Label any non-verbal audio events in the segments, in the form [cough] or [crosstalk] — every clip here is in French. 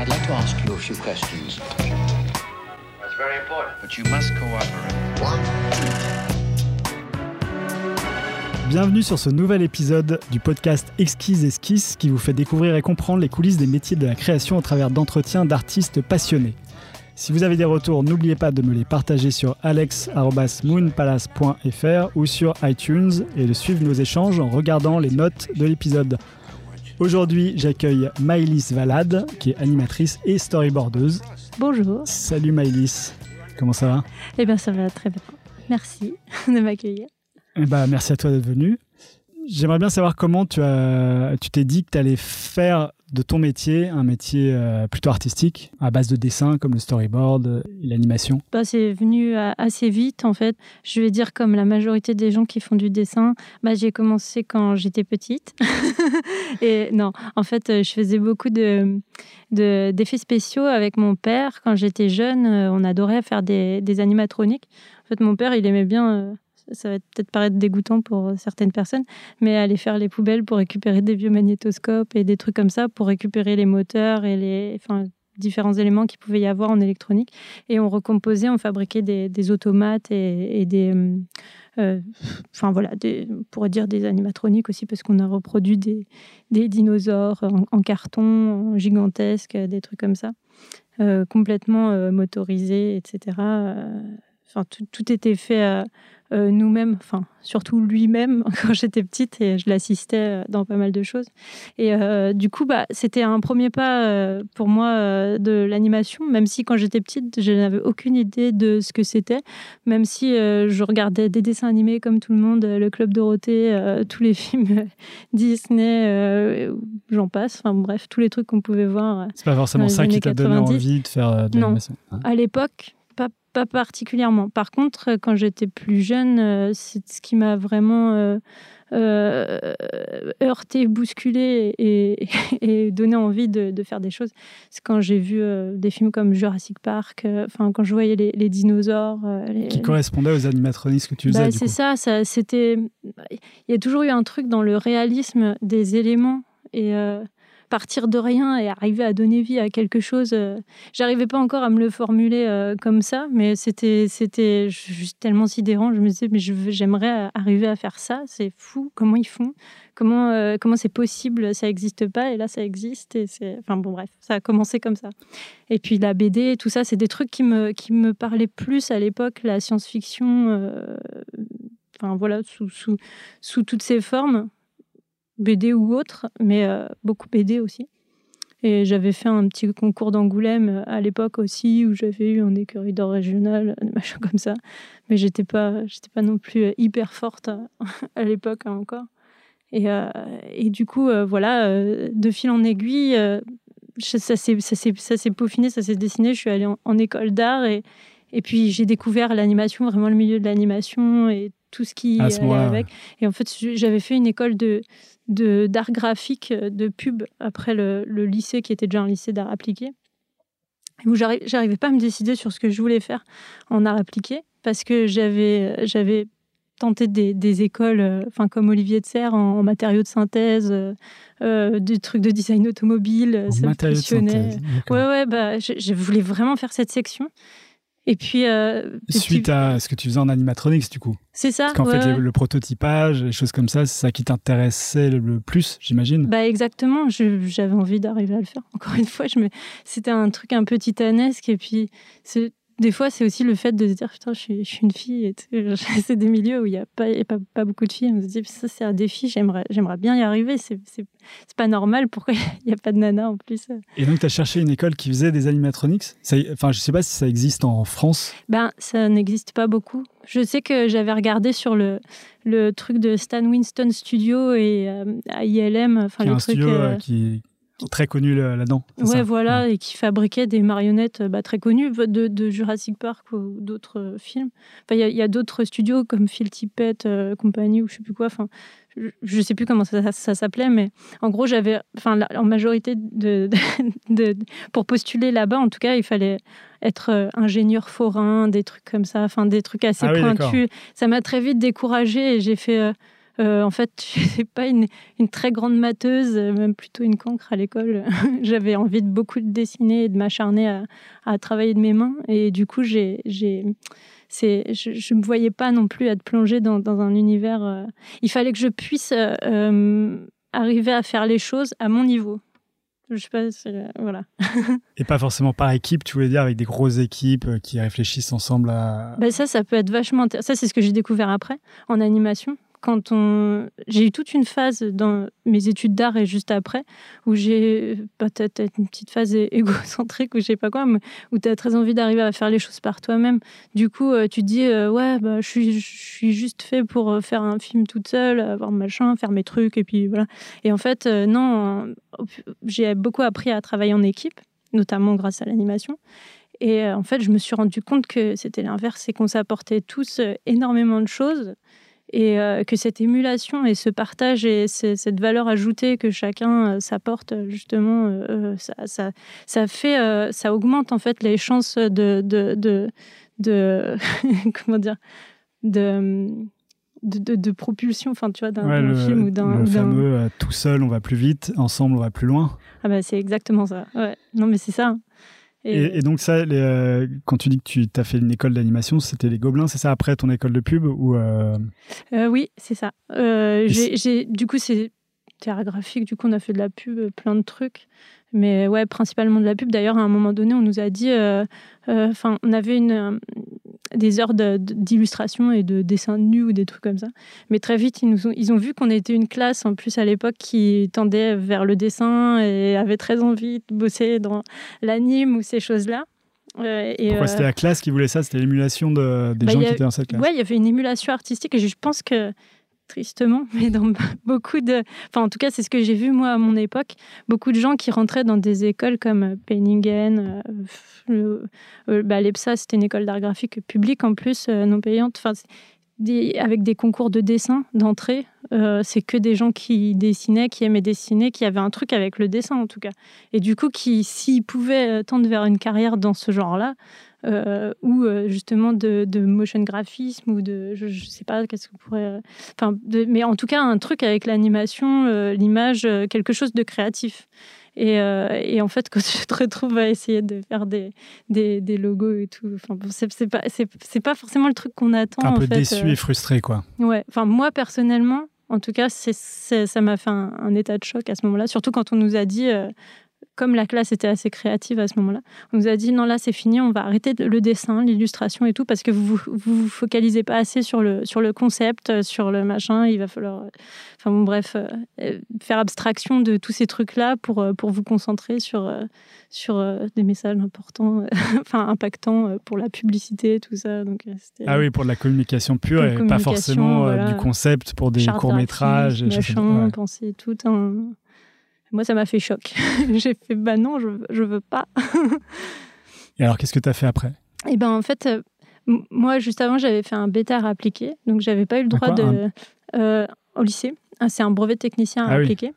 I'd like to ask you a few questions. That's very important. But you must cooperate. Bienvenue sur ce nouvel épisode du podcast Exquise Esquisse qui vous fait découvrir et comprendre les coulisses des métiers de la création au travers d'entretiens d'artistes passionnés. Si vous avez des retours, n'oubliez pas de me les partager sur alex.moonpalace.fr ou sur iTunes et de suivre nos échanges en regardant les notes de l'épisode. Aujourd'hui, j'accueille Maëlys Valade, qui est animatrice et storyboardeuse. Bonjour. Salut Maëlys, comment ça va? Eh bien, ça va très bien. Merci [laughs] de m'accueillir. Eh ben, merci à toi d'être venu. J'aimerais bien savoir comment tu as, tu t'es dit que tu allais faire de ton métier un métier euh, plutôt artistique, à base de dessin comme le storyboard euh, l'animation? Bah, c'est venu euh, assez vite en fait. Je vais dire comme la majorité des gens qui font du dessin, bah, j'ai commencé quand j'étais petite. [laughs] et non, en fait, je faisais beaucoup de, de- d'effets spéciaux avec mon père. Quand j'étais jeune, on adorait faire des, des animatroniques. En fait, mon père, il aimait bien... ça va peut-être paraître dégoûtant pour euh, certaines personnes, mais aller faire les poubelles pour récupérer des vieux magnétoscopes et des trucs comme ça pour récupérer les moteurs et les différents éléments qu'il pouvait y avoir en électronique. Et on recomposait, on fabriquait des, automates et, des. euh, euh, Enfin voilà, on pourrait dire des animatroniques aussi, parce qu'on a reproduit des, dinosaures en, carton, gigantesque, des trucs comme ça, complètement motorisés, etc. Enfin, tout, tout était fait euh, euh, nous-mêmes, enfin, surtout lui-même [laughs] quand j'étais petite et je l'assistais euh, dans pas mal de choses. Et euh, du coup, bah, c'était un premier pas euh, pour moi de l'animation, même si quand j'étais petite, je n'avais aucune idée de ce que c'était, même si je regardais des dessins animés comme tout le monde, le Club Dorothée, tous les [laughs] films Disney, j'en passe, enfin bref, tous les trucs qu'on pouvait voir. C'est pas forcément ça qui t'a donné 90. envie de faire de Non. l'animation. hein. À l'époque, pas, particulièrement. Par contre, quand j'étais plus jeune, euh, c'est ce qui m'a vraiment euh, euh, heurté, bousculé et, [laughs] et donné envie de, de faire des choses. C'est quand j'ai vu euh, des films comme Jurassic Park, euh, enfin quand je voyais les, les dinosaures. euh, les- Qui correspondait aux animatroniques que tu faisais. bah, c'est ça, ça c'était. Il y a toujours eu un truc dans le réalisme des éléments et euh, partir de rien et arriver à donner vie à quelque chose. euh, J'arrivais pas encore à me le formuler euh, comme ça, mais c'était c'était juste tellement sidérant. Je me disais, mais j'aimerais arriver à faire ça. C'est fou. Comment ils font Comment euh, comment c'est possible Ça existe pas et là ça existe. Et c'est enfin bon bref, ça a commencé comme ça. Et puis la BD, tout ça, c'est des trucs qui me qui me parlaient plus à l'époque, la science-fiction. euh, enfin voilà, sous, sous, sous toutes ses formes, BD ou autre, mais euh, beaucoup BD aussi. Et j'avais fait un petit concours d'Angoulême euh, à l'époque aussi, où j'avais eu un écurie d'or régional, [laughs] des machins comme ça. Mais j'étais pas, j'étais pas non plus euh, hyper forte à, [laughs] à l'époque hein, encore. Et, du coup, voilà, de fil en aiguille, ça s'est peaufiné, ça s'est dessiné. Je suis allée en, en école d'art et, et puis j'ai découvert l'animation, vraiment le milieu de l'animation et tout ce qui ce allait moment-là, avec. Et en fait, j'avais fait une école de d'art graphique, euh, de pub, après le, le lycée qui était déjà un lycée d'art appliqué, où j'arri- j'arrivais pas à me décider sur ce que je voulais faire en art appliqué, parce que j'avais j'avais tenté des, des écoles, euh, enfin comme Olivier de Serres, en, en matériaux de synthèse, euh, euh, des trucs de design automobile, En ça me de passionnait. synthèse. Ouais, ouais, bah, je, je voulais vraiment faire cette section. Et puis, euh, Suite à ce que tu faisais en animatronics, du coup. c'est ça. Parce qu'en ouais, fait, ouais. le, le prototypage, les choses comme ça, c'est ça qui t'intéressait le, le plus, j'imagine. Bah exactement, j'avais envie d'arriver à le faire. [laughs] Encore une fois, je me... c'était un truc un peu titanesque. Et puis, c'est- des fois, c'est aussi le fait de se dire, putain, je suis, je suis une fille. [laughs] C'est des milieux où il n'y a, pas, y a pas, pas beaucoup de filles. On se dit, ça, c'est un défi, j'aimerais bien y arriver. C'est pas normal. Pourquoi [laughs] il n'y a pas de nana en plus? Et donc, tu as cherché une école qui faisait des animatronics? Ça- Enfin, je sais pas si ça existe en France. Ben, ça n'existe pas beaucoup. Je sais que j'avais regardé sur le, le truc de Stan Winston Studio et euh, à ILM, enfin le truc. studio euh, euh, qui très connu là- là-dedans. Ouais, ça voilà, et qui fabriquait des marionnettes bah, très connues de, de Jurassic Park ou d'autres euh, films. Enfin, il y a- d'autres studios comme Phil Tippett, euh, compagnie ou je sais plus quoi. Enfin, je, je sais plus comment ça, ça s'appelait, mais en gros, j'avais, enfin, la- en majorité de, [laughs] de- de- pour postuler là-bas, en tout cas, il fallait être euh, ingénieur forain, des trucs comme ça, enfin, des trucs assez Ah oui, pointus. ça m'a très vite découragée et j'ai fait. euh, Euh, en fait, [laughs] je pas une, une, très grande matheuse, même plutôt une cancre à l'école. [laughs] J'avais envie de beaucoup de dessiner et de m'acharner à, à, travailler de mes mains. Et du coup, j'ai, je ne me voyais pas non plus être plongée dans, dans un univers. Euh, il fallait que je puisse euh, arriver à faire les choses à mon niveau. Je sais pas, voilà. [laughs] Et pas forcément par équipe, tu voulais dire, avec des grosses équipes qui réfléchissent ensemble à. Ben ça, ça peut être vachement. Ça, c'est ce que j'ai découvert après, en animation quand on j'ai eu toute une phase dans mes études d'art et juste après où j'ai peut-être une petite phase égocentrique ou je sais pas quoi où tu as très envie d'arriver à faire les choses par toi-même. Du coup euh, tu te dis euh, ouais bah, je suis je suis juste fait pour euh, faire un film toute seule avoir machin faire mes trucs et puis voilà. Et en fait non j'ai beaucoup appris à travailler en équipe notamment grâce à l'animation. Et en fait je me suis rendu compte que c'était l'inverse c'est qu'on s'apportait tous énormément de choses et euh, que cette émulation et ce partage et cette valeur ajoutée que chacun euh, s'apporte justement euh, ça, ça, ça, fait ça augmente en fait les chances de de, de, de [laughs] comment dire de de, de, propulsion, enfin tu vois, d'un film ou d'un. Le fameux tout seul on va plus vite, ensemble on va plus loin. Ah bah c'est exactement ça. Ouais. Non mais c'est ça. Et, donc ça, euh, quand tu dis que tu as fait une école d'animation, c'était les Gobelins, c'est ça après ton école de pub ou euh... Euh, Oui, c'est ça. J'ai, du coup, c'est théâtre graphique. Du coup, on a fait de la pub, plein de trucs. Mais ouais, principalement de la pub. D'ailleurs, à un moment donné, on nous a dit, enfin, on avait une, des heures d'illustration et de dessin nu ou des trucs comme ça. Mais très vite, ils, nous ont, ils ont vu qu'on était une classe, en plus à l'époque, qui tendait vers le dessin et avait très envie de bosser dans l'anime ou ces choses-là. Euh, et Pourquoi c'était la classe qui voulait ça? C'était l'émulation de, des bah, gens qui étaient dans cette classe Ouais, il y avait une émulation artistique et je pense que tristement, [laughs] mais dans beaucoup de... Enfin, en tout cas, c'est ce que j'ai vu, moi, à mon époque. Beaucoup de gens qui rentraient dans des écoles comme Penningen, euh, euh, bah, l'EPSA, c'était une école d'art graphique publique, en plus, euh, non payante. Enfin, avec des concours de dessin d'entrée, c'est que des gens qui dessinaient, qui aimaient dessiner, qui avaient un truc avec le dessin, en tout cas. Et du coup, qui, s'ils pouvaient tendre vers une carrière dans ce genre-là, euh, ou euh, justement de, motion graphisme ou de je, ne sais pas qu'est-ce que pourrait euh, enfin mais en tout cas un truc avec l'animation l'image quelque chose de créatif et, et, en fait quand [laughs] tu te retrouves à essayer de faire des, des, des logos et tout enfin c'est pas c'est pas forcément le truc qu'on attend un peu déçu et frustré quoi. Ouais enfin moi personnellement en tout cas, ça m'a fait un, un, état de choc à ce moment-là, surtout quand on nous a dit comme la classe était assez créative à ce moment-là, on nous a dit non là c'est fini, on va arrêter le dessin, l'illustration et tout parce que vous vous, focalisez pas assez sur le sur le concept, euh, sur le machin. Il va falloir, euh, enfin bon bref, euh, faire abstraction de tous ces trucs là pour pour vous concentrer sur sur des messages importants, [laughs] enfin impactants pour la publicité tout ça. Donc ah oui pour de la communication pure et pas forcément du concept pour des courts métrages. Machin, penser tout un moi, ça m'a fait choc. [laughs] J'ai fait, bah non, je, je veux pas. [laughs] Et alors, qu'est-ce que tu as fait après? Eh ben, en fait, euh, moi, juste avant, j'avais fait un bêta appliqué. Donc, j'avais pas eu le droit de. Euh, au lycée. Ah, c'est un brevet technicien à ah appliquer.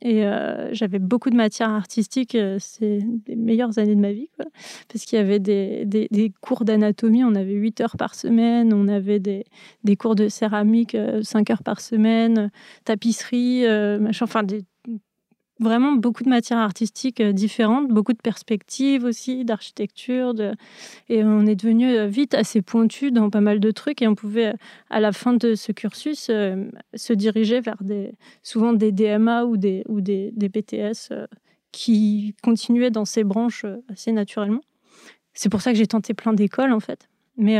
Et euh, j'avais beaucoup de matières artistiques. c'est les meilleures années de ma vie, quoi. Parce qu'il y avait des, des, des cours d'anatomie. On avait 8 heures par semaine. On avait des, des cours de céramique 5 heures par semaine. Tapisserie, machin. Enfin, des, vraiment beaucoup de matières artistiques euh, différentes, beaucoup de perspectives aussi, d'architecture. Et on est devenu euh, vite assez pointu dans pas mal de trucs et on pouvait, euh, à la fin de ce cursus, se diriger vers des, souvent des DMA ou des, ou des, des BTS qui continuaient dans ces branches assez naturellement. C'est pour ça que j'ai tenté plein d'écoles en fait. Mais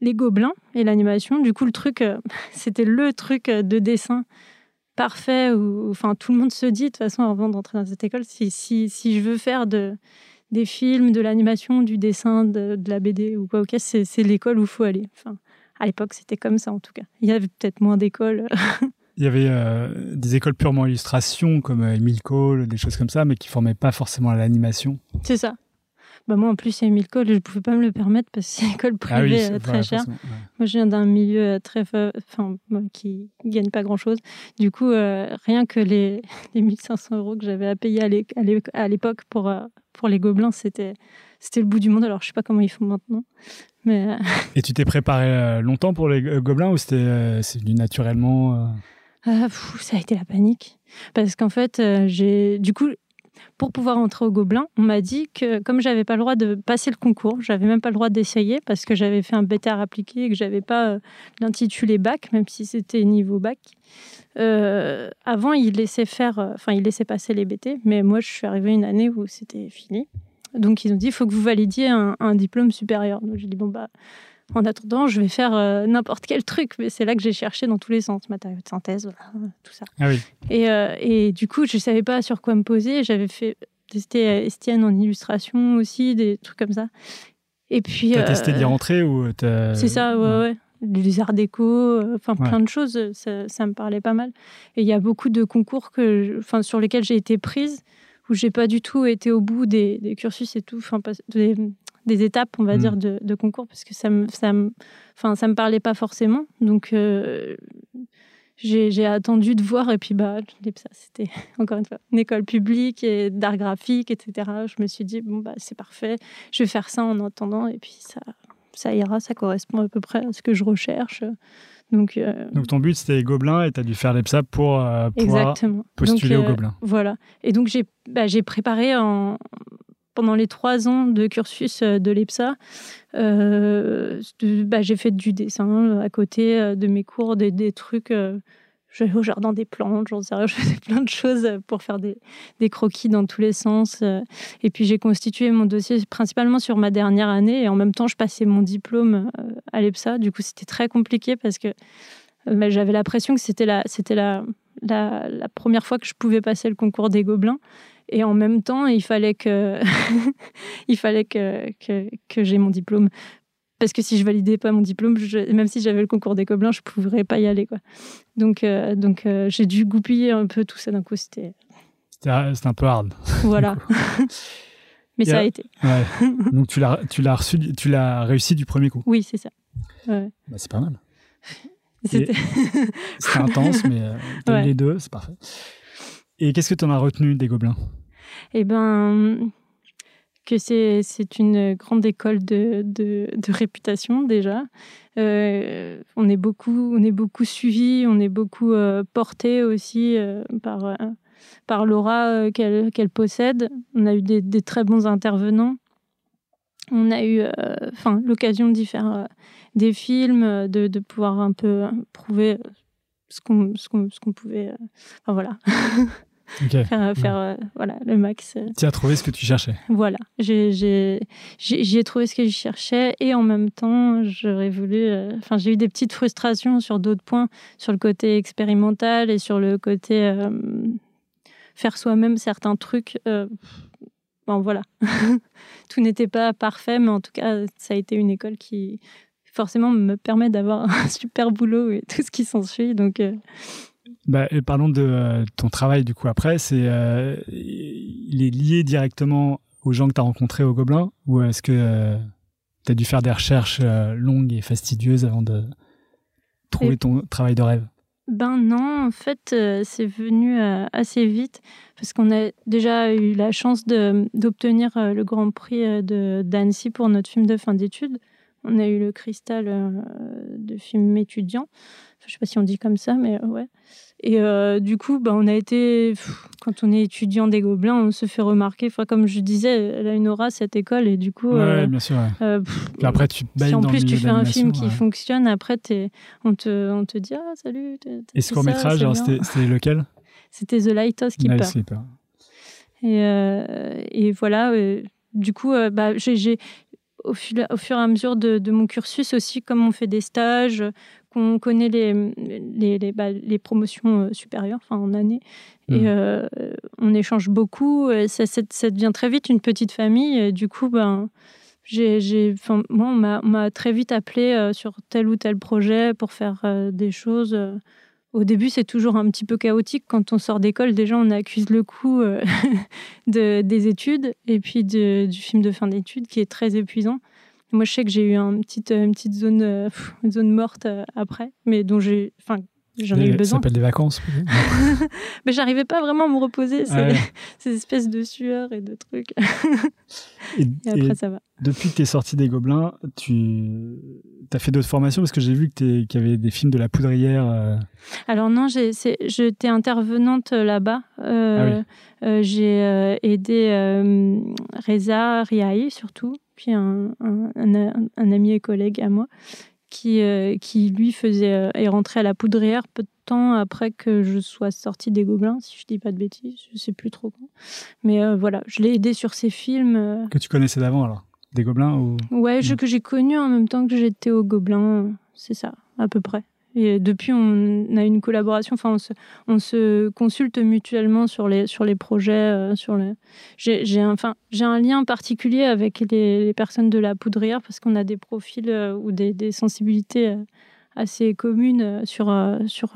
les gobelins et l'animation, du coup, le truc, [laughs] c'était le truc de dessin parfait où enfin tout le monde se dit de toute façon avant d'entrer dans cette école si, si, si je veux faire de des films, de l'animation, du dessin, de, la BD ou quoi, ok, c'est l'école où il faut aller. Enfin, à l'époque, c'était comme ça en tout cas. Il y avait peut-être moins d'écoles. [laughs] il y avait euh, des écoles purement illustration comme euh, Emile Cole, des choses comme ça, mais qui formaient pas forcément à l'animation. C'est ça. Bah moi, en plus, il y a Emile Cole, je ne pouvais pas me le permettre parce que c'est une école ah privée euh, très chère. Moi, je viens d'un milieu euh, très, enfin, qui ne gagne pas grand-chose. Du coup, euh, rien que les, [laughs] les 1500 euros que j'avais à payer à l'époque pour, pour les gobelins, c'était le bout du monde. Alors, je sais pas comment ils font maintenant. Mais [laughs] Et tu t'es préparé longtemps pour les gobelins ou c'était c'est venu naturellement ah, ça a été la panique. Parce qu'en fait, j'ai du coup, pour pouvoir entrer au Gobelin, on m'a dit que comme j'avais pas le droit de passer le concours, j'avais même pas le droit d'essayer parce que j'avais fait un BTR appliqué et que j'avais pas euh, l'intitulé bac, même si c'était niveau bac. Euh, avant, il laissait faire, euh, enfin, il laissait passer les BT, mais moi, je suis arrivée une année où c'était fini. Donc, ils ont dit, il faut que vous validiez un, un diplôme supérieur. Donc, j'ai dit, bon, bah, en attendant, je vais faire euh, n'importe quel truc. Mais c'est là que j'ai cherché dans tous les sens, matériaux de synthèse, voilà, tout ça. Ah oui. Et, euh, et, du coup, je ne savais pas sur quoi me poser. J'avais fait tester Estienne en illustration aussi, des trucs comme ça. Et puis. T'as testé d'y euh, rentrer ou C'est ça, ouais, ouais. Les arts déco, enfin plein de choses, ça, ça, me parlait pas mal. Et il y a beaucoup de concours que, enfin, sur lesquels j'ai été prise, où j'ai pas du tout été au bout des, des cursus et tout, enfin, des, des étapes, on va mm. dire, de, concours, parce que ça me, ça me, enfin, ça me parlait pas forcément. Donc, euh, j'ai attendu de voir, et puis, bah, ça, c'était [laughs] encore une fois une école publique et d'art graphique, etc. Je me suis dit, bon, bah, c'est parfait, je vais faire ça en attendant, et puis ça, ça ira, ça correspond à peu près à ce que je recherche. Donc, euh, donc ton but c'était Gobelin et tu as dû faire l'EPSA pour euh, postuler au Gobelin. Voilà. Et donc j'ai bah, préparé en, pendant les trois ans de cursus euh, de l'EPSA, euh, bah, j'ai fait du dessin euh, à côté de mes cours, des, trucs. J'allais au jardin des plantes, j'en sais rien, [laughs] je faisais plein de choses pour faire des, croquis dans tous les sens. Et puis j'ai constitué mon dossier principalement sur ma dernière année et en même temps je passais mon diplôme à l'EPSA. Du coup c'était très compliqué parce que bah, j'avais l'impression que c'était la, première fois que je pouvais passer le concours des Gobelins. Et en même temps, il fallait que, [laughs] il fallait que, que, que j'ai mon diplôme. Parce que si je validais pas mon diplôme, même si j'avais le concours des Gobelins, je ne pourrais pas y aller. Quoi. Donc, euh, donc euh, j'ai dû goupiller un peu tout ça d'un coup. C'était un peu hard. Voilà. [laughs] [laughs] Mais ça a été. Ouais. Donc tu l'as, tu l'as reçu, tu l'as réussi du premier coup. Oui, c'est ça. Ouais. Bah, c'est pas mal. C'était intense, mais euh, les deux, c'est parfait. Et qu'est-ce que tu en as retenu des Gobelins? Eh ben, que c'est, une grande école de, de, réputation déjà. Euh, on est beaucoup, on est beaucoup suivi, on est beaucoup euh, porté aussi euh, par, par l'aura qu'elle, possède. On a eu des, très bons intervenants. On a eu enfin, l'occasion d'y faire des films, de, de pouvoir un peu prouver ce qu'on pouvait. Enfin voilà. [laughs] [laughs] faire, euh, voilà, le max. Euh. Tu as trouvé ce que tu cherchais. Voilà, j'y ai, trouvé ce que je cherchais et en même temps, j'aurais voulu. Euh, enfin, j'ai eu des petites frustrations sur d'autres points, sur le côté expérimental et sur le côté faire soi-même certains trucs. bon, voilà. [laughs] Tout n'était pas parfait, mais en tout cas, ça a été une école qui forcément me permet d'avoir [laughs] un super boulot et tout ce qui s'ensuit. Donc, bah, parlons de euh, ton travail du coup après. C'est, euh, il est lié directement aux gens que tu as rencontrés au Gobelin ou est-ce que euh, tu as dû faire des recherches longues et fastidieuses avant de trouver ton travail de rêve? Ben non, en fait, c'est venu assez vite parce qu'on a déjà eu la chance d'obtenir le Grand Prix de d'Annecy pour notre film de fin d'études. On a eu le Cristal de film étudiant. Je sais pas si on dit comme ça, mais ouais. Et euh, du coup, bah, on a été, quand on est étudiant des Gobelins, on se fait remarquer. Enfin, comme je disais, elle a une aura cette école et du coup. Ouais, euh, bien sûr. Euh, après, tu si en plus tu fais un film qui fonctionne, après on te, on te dit ah salut. Et ce court métrage, c'était lequel? C'était The Lighthouse Keeper. Keeper. Et, et voilà. du coup, bah, j'ai au, au, fur et à mesure de, de, mon cursus aussi, comme on fait des stages, qu'on connaît les, les, les, bah, les, promotions euh, supérieures, enfin en année, et mmh. euh, on échange beaucoup. Ça, ça, devient très vite une petite famille. Et du coup, ben, j'ai, moi, on m'a très vite appelé euh, sur tel ou tel projet pour faire des choses. Au début, c'est toujours un petit peu chaotique. Quand on sort d'école, déjà, on accuse le coup [laughs] de, des études et puis de, du film de fin d'études qui est très épuisant. Moi, je sais que j'ai eu une petite, une petite zone, euh, une zone morte euh, après, mais dont j'ai, enfin, j'en ai eu besoin. Ça s'appelle des vacances. [laughs] mais j'arrivais pas vraiment à me reposer. Ah ouais. [laughs] Ces espèces de sueur et de trucs. [laughs] Et, Et après, et ça va. depuis que tu es sorti des Gobelins, tu as fait d'autres formations? Parce que j'ai vu qu'il y avait des films de la poudrière. euh, Alors non, j'étais intervenante euh, là-bas. Euh, euh, j'ai euh, aidé euh, Reza Riahi surtout, puis un, un- un- un ami et collègue à moi, qui, euh, qui lui faisait euh, est rentré à la poudrière peu de temps après que je sois sortie des Gobelins, si je dis pas de bêtises, je sais plus trop quand. Mais euh, voilà, je l'ai aidé sur ses films. que tu connaissais d'avant alors Des Gobelins ou... Ouais, je- que j'ai connu en même temps que j'étais au Gobelin, c'est ça, à peu près. Et depuis, on a une collaboration, enfin, on se, on se consulte mutuellement sur les, sur les projets. euh, sur les... J'ai un, enfin, j'ai un lien particulier avec les, les personnes de la poudrière parce qu'on a des profils euh, ou des, des sensibilités euh, assez communes sur, sur,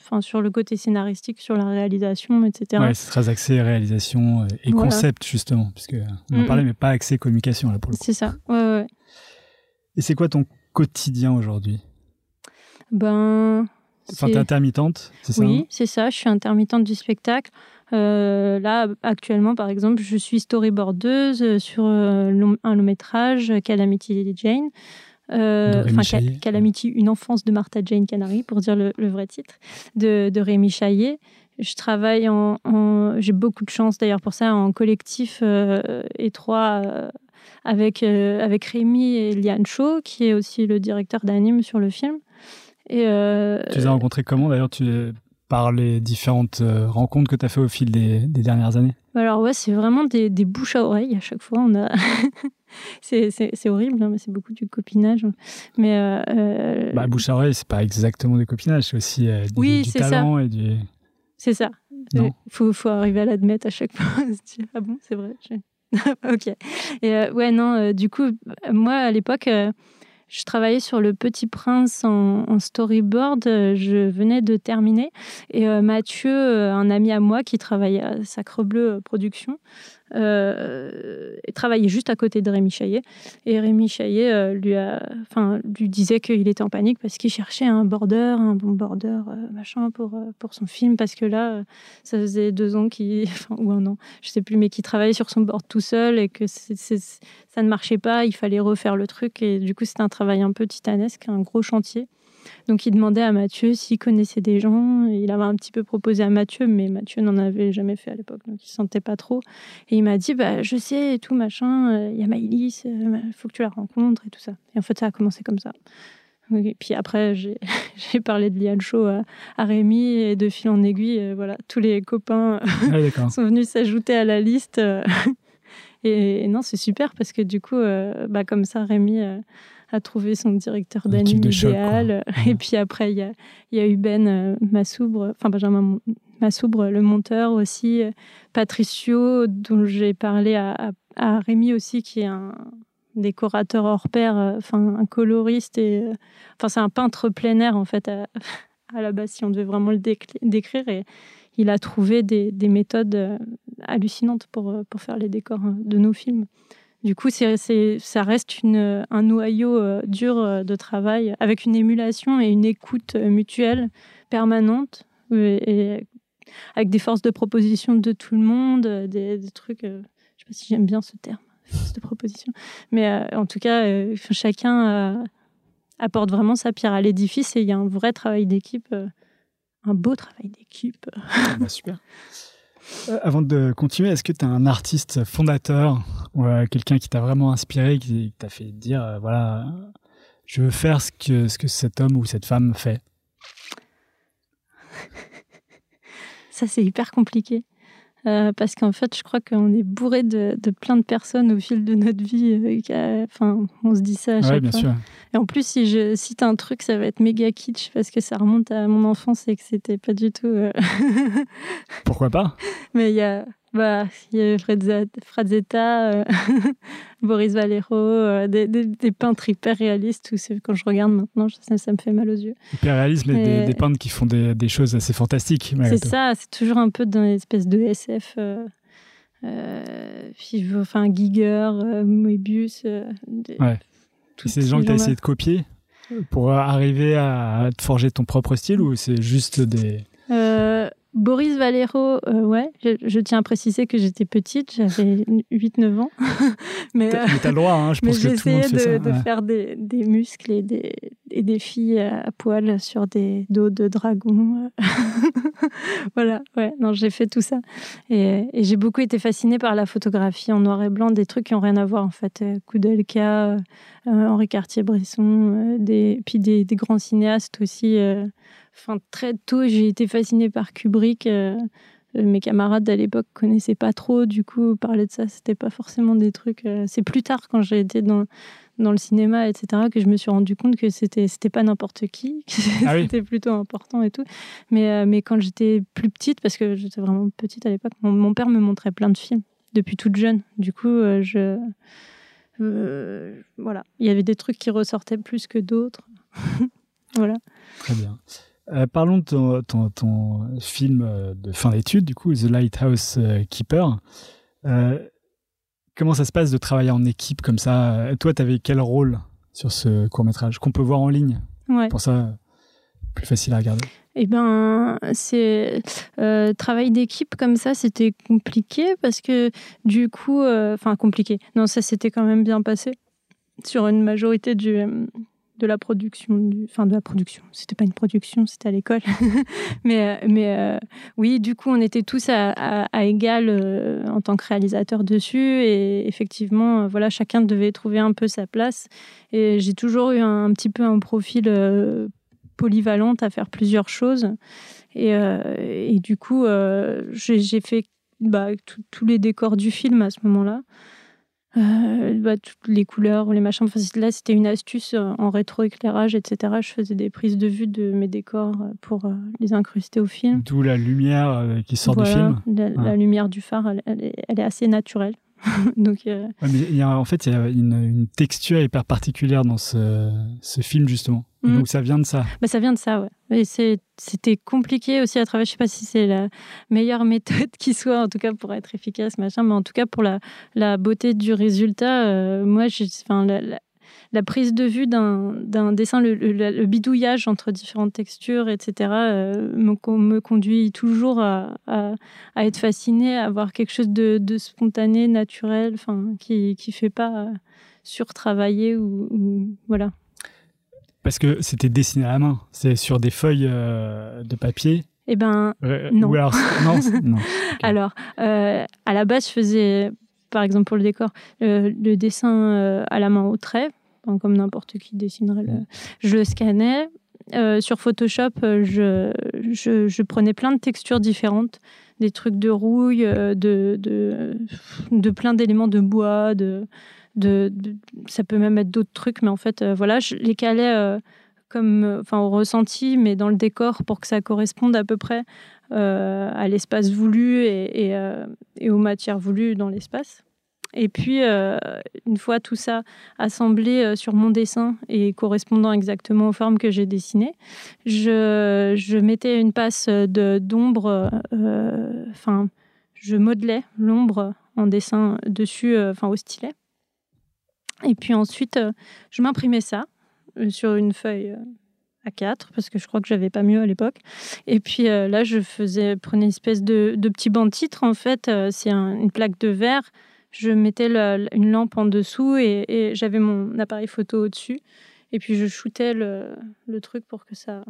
enfin, sur le côté scénaristique, sur la réalisation, etc. Ouais, c'est très axé réalisation et Voilà. concept justement, puisque on en Mm, parlait, mais pas axé communication là pour le coup. C'est ça, ouais, ouais. Et c'est quoi ton quotidien aujourd'hui? Ben. Enfin, t'es intermittente, c'est ça Oui, c'est ça. Je suis intermittente du spectacle. Euh, là, actuellement, par exemple, je suis storyboardeuse sur euh, un long métrage, Calamity Jane. Euh, Enfin. Calamity, une enfance de Martha Jane Canary, pour dire le, le vrai titre, de, de Rémi Chaillet. Je travaille en. en- J'ai beaucoup de chance d'ailleurs pour ça, en collectif euh, étroit euh, avec, euh, avec Rémi et Liane Shaw, qui est aussi le directeur d'anime sur le film. Et, euh, Tu les as rencontrés comment d'ailleurs tu, Par les différentes euh, rencontres que tu as fait au fil des, des dernières années? Alors ouais, c'est vraiment des, des bouches à oreille à chaque fois. On a, [laughs] c'est, horrible, hein, mais c'est beaucoup du copinage. Mais euh, bah, Bouche à oreille, c'est pas exactement du copinage, c'est aussi euh, du, Oui, du c'est ça. talent et du. c'est ça. Il faut, faut arriver à l'admettre à chaque fois. [laughs] Ah bon, c'est vrai. [laughs] ok. Et ouais, non. du coup, moi à l'époque. Je travaillais sur Le Petit Prince en, storyboard. euh, Je venais de terminer. Et euh, Mathieu, euh, un ami à moi qui travaillait à Sacre Bleu Productions, euh, travaillait juste à côté de Rémi Chaillet. Et Rémi Chaillet euh, lui, enfin, lui disait qu'il était en panique parce qu'il cherchait un border, un bon border, euh, machin, pour, euh, pour son film. Parce que là, ça faisait deux ans qu'il, [laughs] ou un an, je sais plus, mais qu'il travaillait sur son board tout seul et que ça ne marchait pas. Il fallait refaire le truc. Et du coup, c'était un travail un peu titanesque, un gros chantier. Donc il demandait à Mathieu s'il connaissait des gens. Il avait un petit peu proposé à Mathieu, mais Mathieu n'en avait jamais fait à l'époque, donc il ne sentait pas trop. Et il m'a dit, bah, je sais et tout, machin, euh, il y a Maïlis, il faut que tu la rencontres et tout ça. Et en fait, ça a commencé comme ça. Et puis après, j'ai [laughs] parlé de Liane Shaw à, à Rémi et de fil en aiguille, euh, voilà, tous les copains Ah, sont venus s'ajouter à la liste. euh, [laughs] et, et non, c'est super parce que du coup, euh, bah, comme ça, Rémi euh, a trouvé son directeur d'anime choc, idéal. [laughs] Et puis après, il y a, y a eu Ben euh, Massoubre, enfin Benjamin Massoubre, le monteur aussi, euh, Patricio, dont j'ai parlé à, à, à Rémi aussi, qui est un décorateur hors pair, euh, enfin un coloriste et enfin c'est un peintre plein air en fait à, [laughs] à la base si on devait vraiment le décrire et il a trouvé des, des méthodes hallucinantes pour, pour faire les décors de nos films. Du coup, ça reste une, un noyau euh, dur euh, de travail avec une émulation et une écoute euh, mutuelle permanente euh, avec des forces de proposition de tout le monde, euh, des, trucs. euh, je sais pas si j'aime bien ce terme, force de proposition, mais euh, en tout cas, euh, chacun euh, apporte vraiment sa pierre à l'édifice et il y a un vrai travail d'équipe, euh, un beau travail d'équipe. Ah, bah, super. Euh, avant de continuer, est-ce que tu as un artiste fondateur ou euh, quelqu'un qui t'a vraiment inspiré, qui t'a fait dire euh, voilà, je veux faire ce que, ce que cet homme ou cette femme fait? Ça, c'est hyper compliqué. Euh, parce qu'en fait, je crois qu'on est bourré de, de plein de personnes au fil de notre vie. euh, Enfin, on se dit ça à Ouais, chaque bien fois. sûr. Et en plus, si je cite un truc, ça va être méga kitsch parce que ça remonte à mon enfance et que c'était pas du tout. euh, [laughs] Pourquoi pas? Mais il y a, bah, il y a Frezza- Frazetta, euh, [laughs] Boris Vallejo, euh, des, des- des peintres hyper réalistes. Où quand je regarde maintenant, je- ça, ça me fait mal aux yeux. Hyper des, Mais- des peintres qui font des, choses assez fantastiques. C'est ça, c'est toujours un peu dans l'espèce de SF. Euh, euh, puis, enfin, Giger, euh, Moebius. euh, Ouais. tous des gens que tu as essayé de copier pour arriver à te forger ton propre style ou c'est juste des... Euh, Boris Valero, euh, ouais, je, tiens à préciser que j'étais petite, j'avais 8-9 ans. [laughs] mais tu as le droit, hein, je pense que tout le monde fait de, ça. de faire des, des, muscles et des, et des filles à poil sur des dos de dragon. [laughs] voilà, ouais, non, j'ai fait tout ça. Et, et j'ai beaucoup été fascinée par la photographie en noir et blanc, des trucs qui n'ont rien à voir en fait. Euh, Koudelka, euh, Henri Cartier-Bresson, des, puis des, des, grands cinéastes aussi. Enfin, très tôt, j'ai été fascinée par Kubrick. Euh, euh, mes camarades à l'époque connaissaient pas trop, du coup, parler de ça, c'était pas forcément des trucs. Euh, c'est plus tard, quand j'ai été dans, dans le cinéma, etc., que je me suis rendu compte que c'était c'était pas n'importe qui, [laughs] que ah c'était plutôt important et tout. Mais, mais quand j'étais plus petite, parce que j'étais vraiment petite à l'époque, mon, père me montrait plein de films depuis toute jeune. Du coup, je. voilà, il y avait des trucs qui ressortaient plus que d'autres. [laughs] voilà. Très bien. Euh, parlons de ton, film euh, de fin d'études, du coup, The Lighthouse euh, Keeper. comment ça se passe de travailler en équipe comme ça? Toi, tu avais quel rôle sur ce court métrage qu'on peut voir en ligne? Pour ça, plus facile à regarder. Eh ben, c'est travail d'équipe comme ça, c'était compliqué parce que du coup, enfin compliqué. Non, ça s'était quand même bien passé sur une majorité du de la production, du, enfin de la production. C'était pas une production, c'était à l'école. [laughs] mais euh, mais euh, oui, du coup, on était tous à, égal euh, en tant que réalisateur dessus, et effectivement, voilà, chacun devait trouver un peu sa place. Et j'ai toujours eu un, petit peu un profil polyvalent à faire plusieurs choses. Et, et du coup, j'ai fait bah, tous les décors du film à ce moment-là. Euh, bah, toutes les couleurs, les machins. Enfin, là, c'était une astuce euh, en rétroéclairage, etc. Je faisais des prises de vue de mes décors euh, pour les incruster au film. D'où la lumière qui sort du film. La, lumière du phare, elle, est, assez naturelle. [laughs] Donc, il y a, en fait, il y a une, texture hyper particulière dans ce, ce film, justement. Mm. Donc, ça vient de ça. Bah, ça vient de ça, ouais. Et c'était compliqué aussi à travailler. Je sais pas si c'est la meilleure [laughs] méthode qui soit, en tout cas pour être efficace, machin, mais en tout cas pour la, la beauté du résultat, euh, moi, enfin, la, la, prise de vue d'un dessin, le, bidouillage entre différentes textures, etc., euh, me, me, conduit toujours à, à, être fasciné, à avoir quelque chose de, de spontané, naturel, enfin, qui ne fait pas surtravailler ou, ou voilà. Parce que c'était dessiné à la main, c'est sur des feuilles euh, de papier. Eh ben, non. alors, [laughs] non, [laughs] alors euh, à la base, je faisais, par exemple pour le décor, euh, le dessin à la main au trait, comme n'importe qui dessinerait. Le... Je le scannais. sur Photoshop, je, je, je, prenais plein de textures différentes, des trucs de rouille, de, de, de plein d'éléments de bois, de, ça peut même être d'autres trucs, mais en fait, euh, voilà, je les calais euh, comme, euh, enfin, au ressenti, mais dans le décor pour que ça corresponde à peu près à l'espace voulu et, et, aux matières voulues dans l'espace. Et puis, une fois tout ça assemblé sur mon dessin et correspondant exactement aux formes que j'ai dessinées, je, je, mettais une passe d'ombre, enfin, je modelais l'ombre en dessin dessus, enfin, au stylet. Et puis ensuite, euh, je m'imprimais ça euh, sur une feuille euh, A4 parce que je crois que j'avais pas mieux à l'époque. Et puis là, je faisais prenais une espèce de, de petit banc de titre en fait. c'est une plaque de verre. Je mettais une lampe en dessous et, j'avais mon appareil photo au-dessus. Et puis je shootais le, le truc pour que ça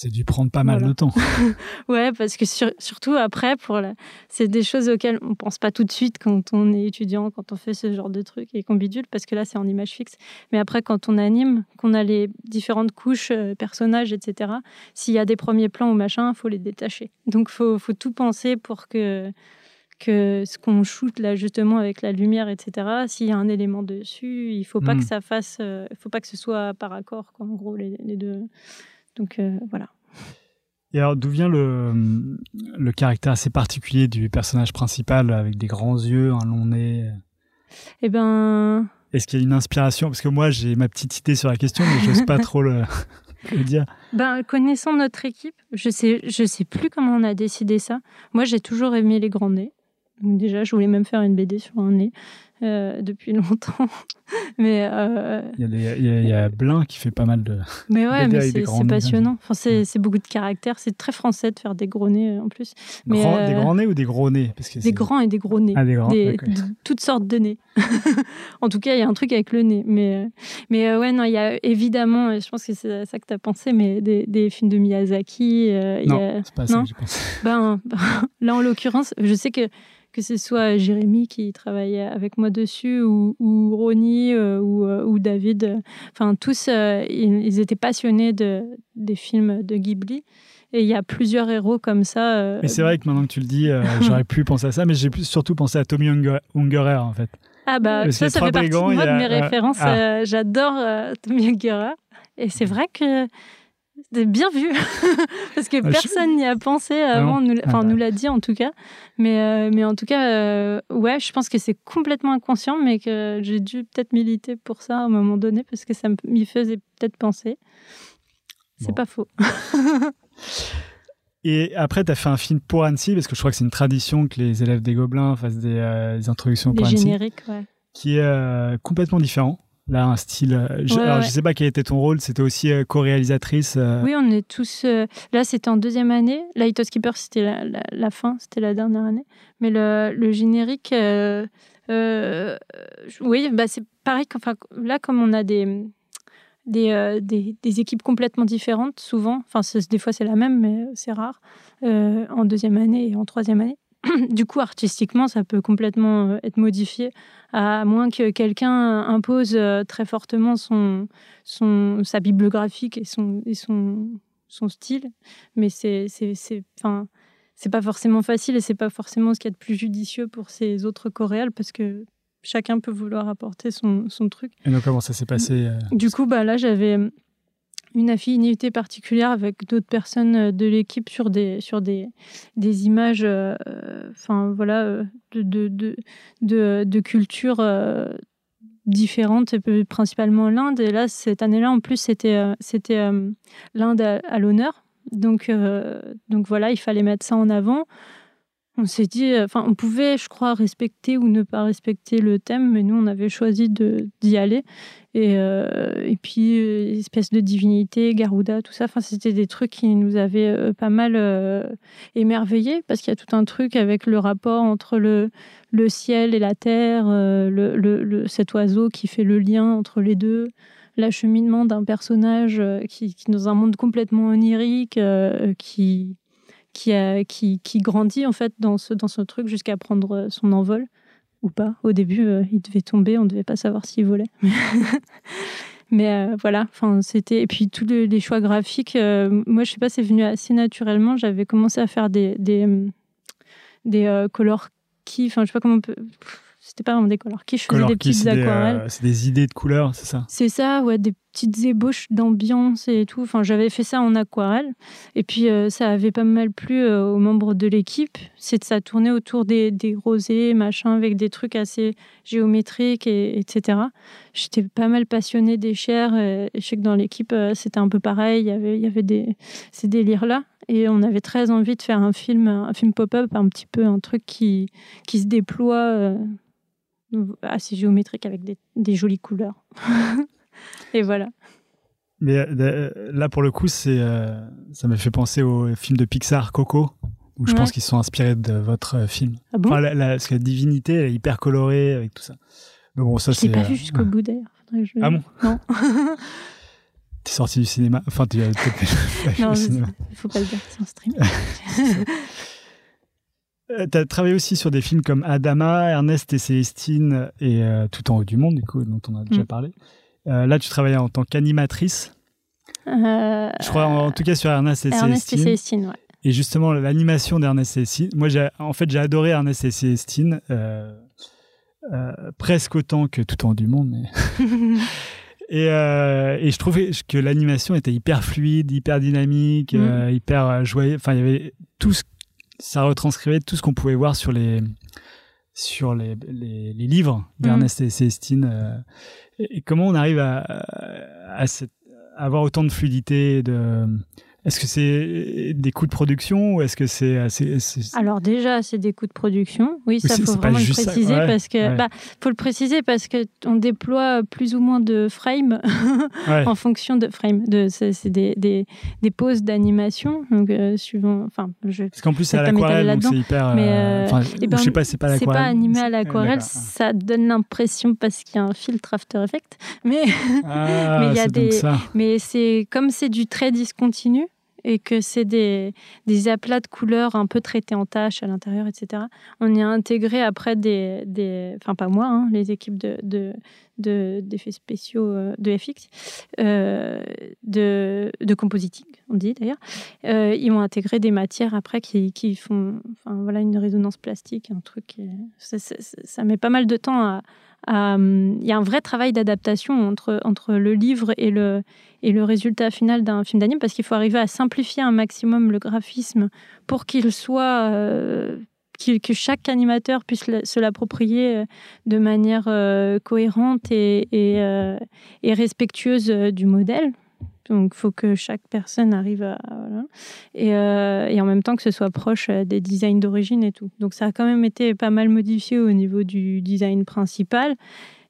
c'est dû prendre pas mal de temps. [laughs] ouais, parce que surtout après, pour c'est des choses auxquelles on pense pas tout de suite quand on est étudiant, quand on fait ce genre de trucs et qu'on bidule, parce que là c'est en image fixe. Mais après, quand on anime, qu'on a les différentes couches, euh, personnages, etc. S'il y a des premiers plans ou machin, faut les détacher. Donc faut, faut tout penser pour que que ce qu'on shoot là justement avec la lumière, etc. S'il y a un élément dessus, il faut pas que hmm. ça fasse, euh, faut pas que ce soit par accord, quoi, en gros les, les deux. Donc euh, voilà. Et alors, d'où vient le, le caractère assez particulier du personnage principal avec des grands yeux, un long nez? Eh ben. Est-ce qu'il y a une inspiration? Parce que moi, j'ai ma petite idée sur la question, mais je n'ose pas [laughs] trop [laughs] le, dire. Ben, connaissant notre équipe, je sais, je sais plus comment on a décidé ça. Moi, j'ai toujours aimé les grands nez. Donc déjà, je voulais même faire une BD sur un nez euh, depuis [laughs] longtemps. mais euh, il, y a des, il, y a, il y a Blin qui fait pas mal de. Mais ouais, mais c'est passionnant. Enfin, c'est beaucoup de caractère. C'est très français de faire des gros nez euh, en plus. Mais, euh, Des grands nez ou des gros nez? Parce que Des grands et des gros nez. Ah, des grands, Des- de [laughs] toutes sortes de nez. [laughs] en tout cas, il y a un truc avec le nez. Mais, mais ouais, non, il y a évidemment, je pense que c'est ça que tu as pensé, mais des, des films de Miyazaki. Non, a- c'est pas ça que j'ai pensé. ben, ben, là, en l'occurrence, je sais que, que ce soit Jérémy qui travaillait avec moi dessus, ou, ou Ronnie, euh, ou, euh, ou David, enfin, tous, euh, ils, ils étaient passionnés de, des films de Ghibli. Et il y a plusieurs héros comme ça. Mais c'est vrai que maintenant que tu le dis, [laughs] j'aurais pu penser à ça, mais j'ai surtout pensé à Tommy Unger- Ungerer en fait. Ah bah ça, ça fait partie de moi mes références. ah. euh, J'adore euh, Tommy Ungerer. Et c'est vrai que c'est bien vu. [laughs] Parce que Ah, personne n'y a pensé avant, non nous, enfin Ah, nous l'a dit en tout cas. Mais, euh, mais en tout cas, euh, ouais, je pense que c'est complètement inconscient, mais que j'ai dû peut-être militer pour ça à un moment donné, parce que ça m'y faisait peut-être penser. C'est Bon. pas faux. [laughs] Et après, tu as fait un film pour Annecy, parce que je crois que c'est une tradition que les élèves des Gobelins fassent des, euh, des introductions Les pour Annecy, génériques, ouais. qui est euh, complètement différent. Là, un style. euh, je, Ouais, alors, ouais. je sais pas quel était ton rôle, c'était aussi euh, co-réalisatrice. euh, Oui, on est tous. euh, Là, c'était en deuxième année. Lighthouse Keeper, c'était la, la- la fin, c'était la dernière année. Mais le, le générique, je- oui, bah, c'est pareil. qu'enfin, là, comme on a des, des, des, des équipes complètement différentes, souvent, enfin, des fois c'est la même, mais c'est rare, en deuxième année et en troisième année. [clears throat] Du coup, artistiquement, ça peut complètement euh, être modifié, à moins que quelqu'un impose euh, très fortement son, son, sa bibliographique et son, et son, son style. Mais c'est, c'est, c'est, enfin, c'est pas forcément facile et c'est pas forcément ce qu'il y a de plus judicieux pour ces autres choréales parce que chacun peut vouloir apporter son, son truc. Et donc, comment ça s'est passé euh, Du coup, bah, là, j'avais une affinité particulière avec d'autres personnes euh, de l'équipe sur des, sur des, des images euh, voilà, euh, de, de, de, de, de cultures différentes, principalement l'Inde. Et là, cette année-là, en plus, c'était c'était l'Inde à, à l'honneur. Donc, donc voilà, il fallait mettre ça en avant. On s'est dit, euh, enfin, on pouvait, je crois, respecter ou ne pas respecter le thème, mais nous, on avait choisi d'y aller. Et, euh, puis, euh, espèce de divinité, Garuda, tout ça, enfin, c'était des trucs qui nous avaient pas mal émerveillés, parce qu'il y a tout un truc avec le rapport entre le, ciel et la terre, cet oiseau qui fait le lien entre les deux, l'acheminement d'un personnage qui, qui, dans un monde complètement onirique, qui, qui, qui, grandit en fait dans ce, dans truc jusqu'à prendre son envol ou pas. Au début, euh, il devait tomber, on ne devait pas savoir s'il volait. [laughs] Mais euh, voilà, enfin c'était et puis tous les, choix graphiques. euh, moi, je sais pas, c'est venu assez naturellement. J'avais commencé à faire des des, hum, euh, color key. Enfin, je sais pas comment on peut. C'était pas vraiment des color key. Je faisais Color des petites des, aquarelles. euh, c'est des idées de couleurs, c'est ça? C'est ça, ouais, des petites ébauches d'ambiance et tout. Enfin, j'avais fait ça en aquarelle. Et puis, euh, ça avait pas mal plu euh, aux membres de l'équipe. C'est ça tournait autour des, des rosés, machin, avec des trucs assez géométriques, et, etc. J'étais pas mal passionnée des chairs. Et, et je sais que dans l'équipe, euh, c'était un peu pareil. Il y avait, il y avait des, ces délires-là. Et on avait très envie de faire un film, un film pop-up, un petit peu un truc qui, qui se déploie euh, assez géométrique avec des, des jolies couleurs. [laughs] Et voilà. Mais euh, là, pour le coup, c'est, euh, ça m'a fait penser au film de Pixar, Coco, où je Ouais. pense qu'ils sont inspirés de votre euh, film. Ah bon? Enfin, la, la- parce que la divinité, elle est hyper colorée avec tout ça. Mais bon, ça, Je l'ai c'est. pas euh, vu jusqu'au bout d'ailleurs. Je- Ah bon? Non, [laughs] [laughs] T'es sorti du cinéma. Enfin, tu as peut-être pas vu non cinéma. faut pas le dire, c'est un stream. Euh, T'as travaillé aussi sur des films comme Adama, Ernest et Célestine et euh, Tout en haut du monde, du coup, dont on a déjà Mm. parlé. Euh, là, tu travaillais en tant qu'animatrice. Euh, Je crois, en, en tout cas, sur Ernest et Ernest et Célestine. Célestine, ouais. Et justement, l'animation d'Ernest et Célestine. Moi, en fait, j'ai adoré Ernest et Célestine, presque autant que Tout en haut du monde. Mais... [laughs] et, et je trouvais que l'animation était hyper fluide, hyper dynamique, Mm. hyper joyeux. Enfin, il y avait tout ce, ça retranscrivait tout ce qu'on pouvait voir sur les, sur les, les, les livres d'Ernest et Célestine. euh. et, et comment on arrive à, à, cette- à avoir autant de fluidité, de, Est-ce que c'est des coûts de production ou est-ce que c'est assez Alors déjà, c'est des coûts de production. Oui, ça faut vraiment le préciser parce que bah, faut le préciser parce que on déploie plus ou moins de frames [laughs] en fonction de frames. De c'est des, des, des, pauses d'animation donc euh, suivant. Enfin, je. Parce qu'en plus c'est à l'aquarelle donc c'est hyper. Mais euh, euh eh ben, je sais pas, c'est pas l'aquarelle. C'est pas animé à l'aquarelle. Ça donne l'impression parce qu'il y a un filtre After Effects, [laughs] mais ah, mais il y a des. Mais c'est comme c'est du trait discontinu et que c'est des, des, aplats de couleurs un peu traités en tâches à l'intérieur, etc. On y a intégré après des, des enfin pas moi, hein, les équipes de, d'effets spéciaux euh, de FX, euh, de, de compositing, on dit d'ailleurs. Euh, ils ont intégré des matières après qui, qui font, enfin voilà, une résonance plastique, un truc. ça, met pas mal de temps à il y a un vrai travail d'adaptation entre, entre le livre et le, et le résultat final d'un film d'anime parce qu'il faut arriver à simplifier un maximum le graphisme pour qu'il soit que chaque animateur puisse se l'approprier euh, de manière cohérente et, et, et, respectueuse du modèle. Donc, il faut que chaque personne arrive à. Et, euh, et, en même temps que ce soit proche euh, des designs d'origine et tout. Donc, ça a quand même été pas mal modifié au niveau du design principal.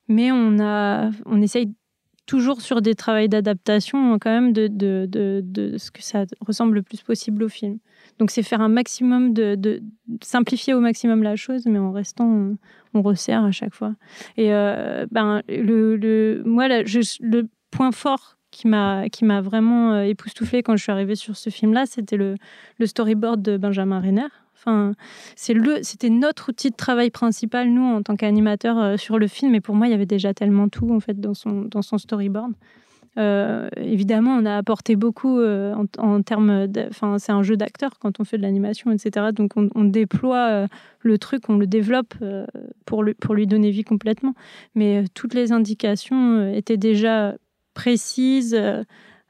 Mais on, a, on essaye toujours sur des travaux d'adaptation, quand même, de, de, de, de, ce que ça ressemble le plus possible au film. Donc, c'est faire un maximum de, de, simplifier au maximum la chose, mais en restant, on, resserre à chaque fois. Et euh, ben, le, le, moi, là, je, le point fort qui m'a qui m'a vraiment euh, époustouflé quand je suis arrivée sur ce film-là, c'était le, le storyboard de Benjamin Renner. Enfin, c'est le, c'était notre outil de travail principal, nous, en tant qu'animateurs euh, sur le film. Et pour moi, il y avait déjà tellement tout, en fait, dans son, dans son storyboard. Euh, évidemment, on a apporté beaucoup en, termes. Enfin, c'est un jeu d'acteur quand on fait de l'animation, etc. Donc, on, déploie le truc, on le développe pour, le, pour lui donner vie complètement. Mais toutes les indications étaient déjà précise, euh,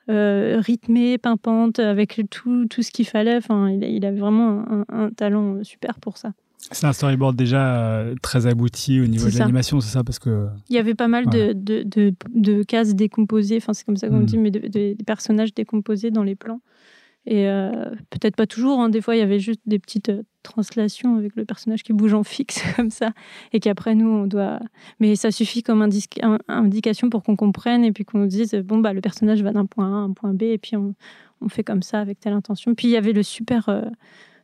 euh, rythmée, pimpante, avec tout, tout ce qu'il fallait. Enfin, il, il avait vraiment un, talent super pour ça. C'est un storyboard déjà euh, très abouti au niveau de l'animation, c'est ça parce que il y avait pas mal de, de, de, cases décomposées. Enfin, c'est comme ça qu'on hmm. dit, mais des personnages décomposés dans les plans. Et euh, peut-être pas toujours, hein. des fois il y avait juste des petites euh, translations avec le personnage qui bouge en fixe [laughs] comme ça, et qu'après nous on doit. Mais ça suffit comme indication pour qu'on comprenne et puis qu'on nous dise bon bah le personnage va d'un point A à un point B et puis on, on, fait comme ça avec telle intention. Puis il y avait le super.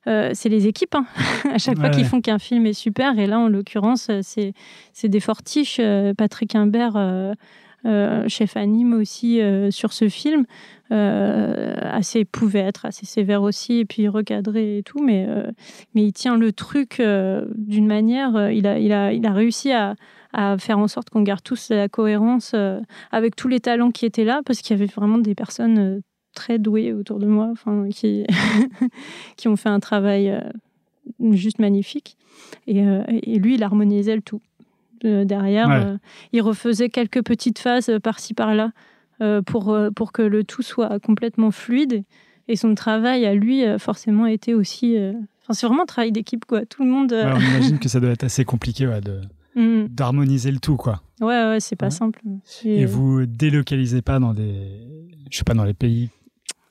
Euh, c'est les équipes hein. [laughs] à chaque fois qu'ils font qu'un film est super et là en l'occurrence c'est des fortiches Patrick Imbert euh, chef anime aussi euh, sur ce film, euh, assez pouvait être assez sévère aussi et puis recadré et tout, mais mais il tient le truc d'une manière, il a il a il a réussi à à faire en sorte qu'on garde tous la cohérence avec tous les talents qui étaient là, parce qu'il y avait vraiment des personnes très douées autour de moi, qui, [laughs] qui ont fait un travail juste magnifique. Et, et, lui, il harmonisait le tout. Euh, derrière. Euh, il refaisait quelques petites phases euh, par-ci par-là pour, pour que le tout soit complètement fluide. Et son travail à lui, forcément, était aussi. Enfin, c'est vraiment un travail d'équipe, quoi. Tout le monde. on imagine que ça doit [laughs] être assez compliqué de mm. d'harmoniser le tout, quoi. Ouais, ouais, c'est pas simple. Et vous délocalisez pas dans des, je sais pas, dans les pays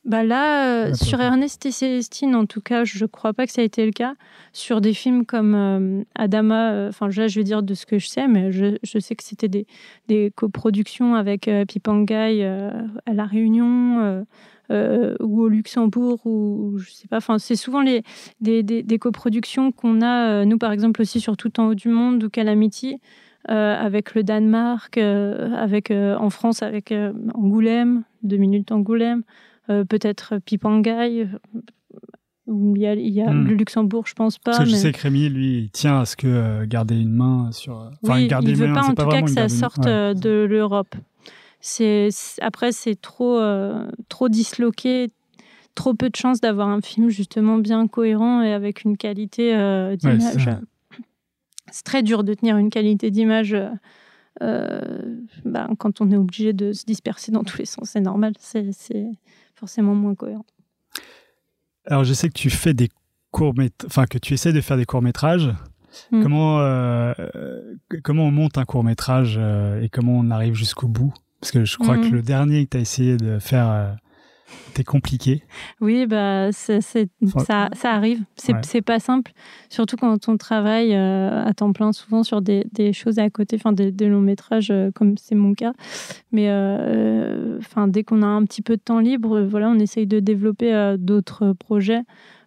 bah là, euh, sur Ernest et Célestine, en tout cas, je ne crois pas que ça a été le cas. Sur des films comme euh, Adama, euh, enfin, là, je vais dire de ce que je sais, mais je, je sais que c'était des, des coproductions avec Pipangai à La Réunion. ou au Luxembourg, ou je sais pas. Enfin, c'est souvent les, des, des, des coproductions qu'on a, nous par exemple aussi sur Tout en haut du monde ou Calamity, avec le Danemark, avec en France avec Angoulême, deux minutes Angoulême. Euh, peut-être Pipangai. Euh, il y a, il y a hmm. le Luxembourg, je pense pas. Parce que je sais que Rémi, lui, il tient à ce que euh, garder une main sur. Enfin, oui, garder il veut pas en tout cas que ça sorte de l'Europe. C'est après c'est trop trop disloqué, trop peu de chances d'avoir un film justement bien cohérent et avec une qualité d'image. c'est très dur de tenir une qualité d'image. Bah, quand on est obligé de se disperser dans tous les sens, c'est normal. C'est forcément moins cohérent. Alors, je sais que tu fais des courts enfin que tu essaies de faire des courts métrages. Hmm. Comment euh, comment on monte un court métrage euh, et comment on arrive jusqu'au bout? Parce que je crois que hmm. le dernier que tu as essayé de faire, euh, T'es compliqué. Oui, bah, Enfin, ça, ça arrive. C'est, ouais. pas simple, surtout quand on travaille euh, à temps plein, souvent sur des, des choses à côté, enfin des, des longs métrages, euh, comme c'est mon cas. Mais euh, enfin, dès qu'on a un petit peu de temps libre, voilà, on essaye de développer d'autres projets.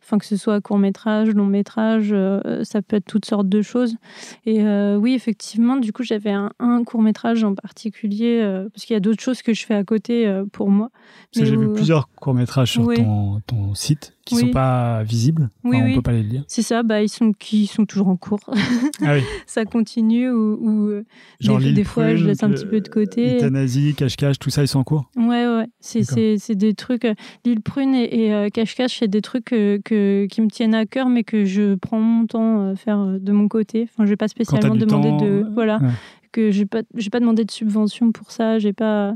Enfin, que ce soit court métrage, long métrage, euh, ça peut être toutes sortes de choses. Et euh, oui, effectivement, du coup, j'avais un, un court métrage en particulier, euh, parce qu'il y a d'autres choses que je fais à côté pour moi. Parce que j'ai vu plusieurs courts-métrages sur Oui. ton, ton site qui Oui. sont pas visibles. Oui, Enfin, on oui. peut pas les lire. C'est ça, bah, ils, sont, qui sont toujours en cours. [laughs] Ah oui. [laughs] ça continue ou, ou, euh, Genre Des- fois, je Prune, laisse un petit peu de côté. Euthanasie, cache-cache, tout ça, ils sont en cours. ouais ouais c'est D'accord. c'est c'est des trucs euh, l'île prune et, euh, cache-cache c'est des trucs que, que- qui me tiennent à cœur mais que je prends mon temps à faire de mon côté enfin je vais pas spécialement demander temps, de voilà ouais. que j'ai pas j'ai pas demandé de subvention pour ça j'ai pas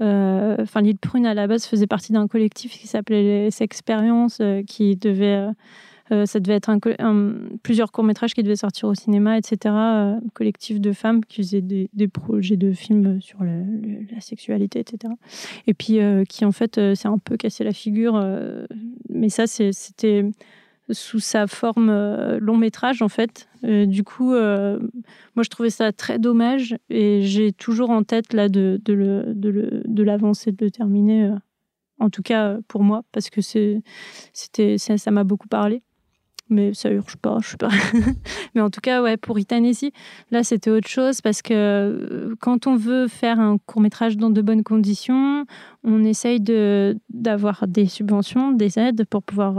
Enfin, l'île Prune à la base faisait partie d'un collectif qui s'appelait les Expériences, euh, qui devait, euh, euh, ça devait être plusieurs courts métrages qui devaient sortir au cinéma, etc. euh, collectif de femmes qui faisaient des, projets de films sur la sexualité, etc. Et puis euh, qui en fait euh, s'est un peu cassé la figure. euh, mais ça, c'était sous sa forme euh, long métrage en fait. Euh, du coup, euh, moi je trouvais ça très dommage et j'ai toujours en tête là de, le, de, le- de l'avancer, de le terminer. en tout cas pour moi parce que c'est, c'était, ça, ça m'a beaucoup parlé. Mais ça urge pas, je sais pas. [laughs] Mais en tout cas, ouais, pour Itanesi, là, c'était autre chose parce que quand on veut faire un court métrage dans de bonnes conditions, on essaye de, d'avoir des subventions, des aides pour pouvoir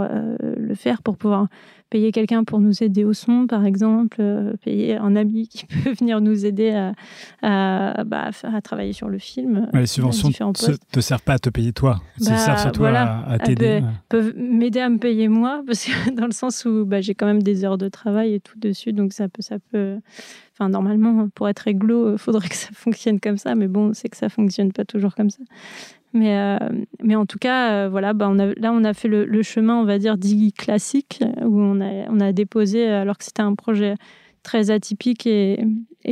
faire, pour pouvoir payer quelqu'un pour nous aider au son, par exemple, euh, payer un ami qui [laughs] peut venir nous aider à, à, bah, à travailler sur le film. Ouais, les subventions différents ne te servent pas à te payer toi. Elles Bah, servent surtout voilà. à, à t'aider. peut- peuvent m'aider à me payer moi, [laughs] parce que dans le sens où bah, j'ai quand même des heures de travail et tout dessus, donc ça peut, ça peut. Enfin, normalement, pour être réglo, il faudrait que ça [laughs] fonctionne comme ça, mais bon, c'est que ça fonctionne pas toujours comme ça. Mais, euh, mais en tout cas, euh, voilà, bah, là, on a fait le, chemin, on va dire, dit classique, où on a, on a déposé, alors que c'était un projet très atypique et,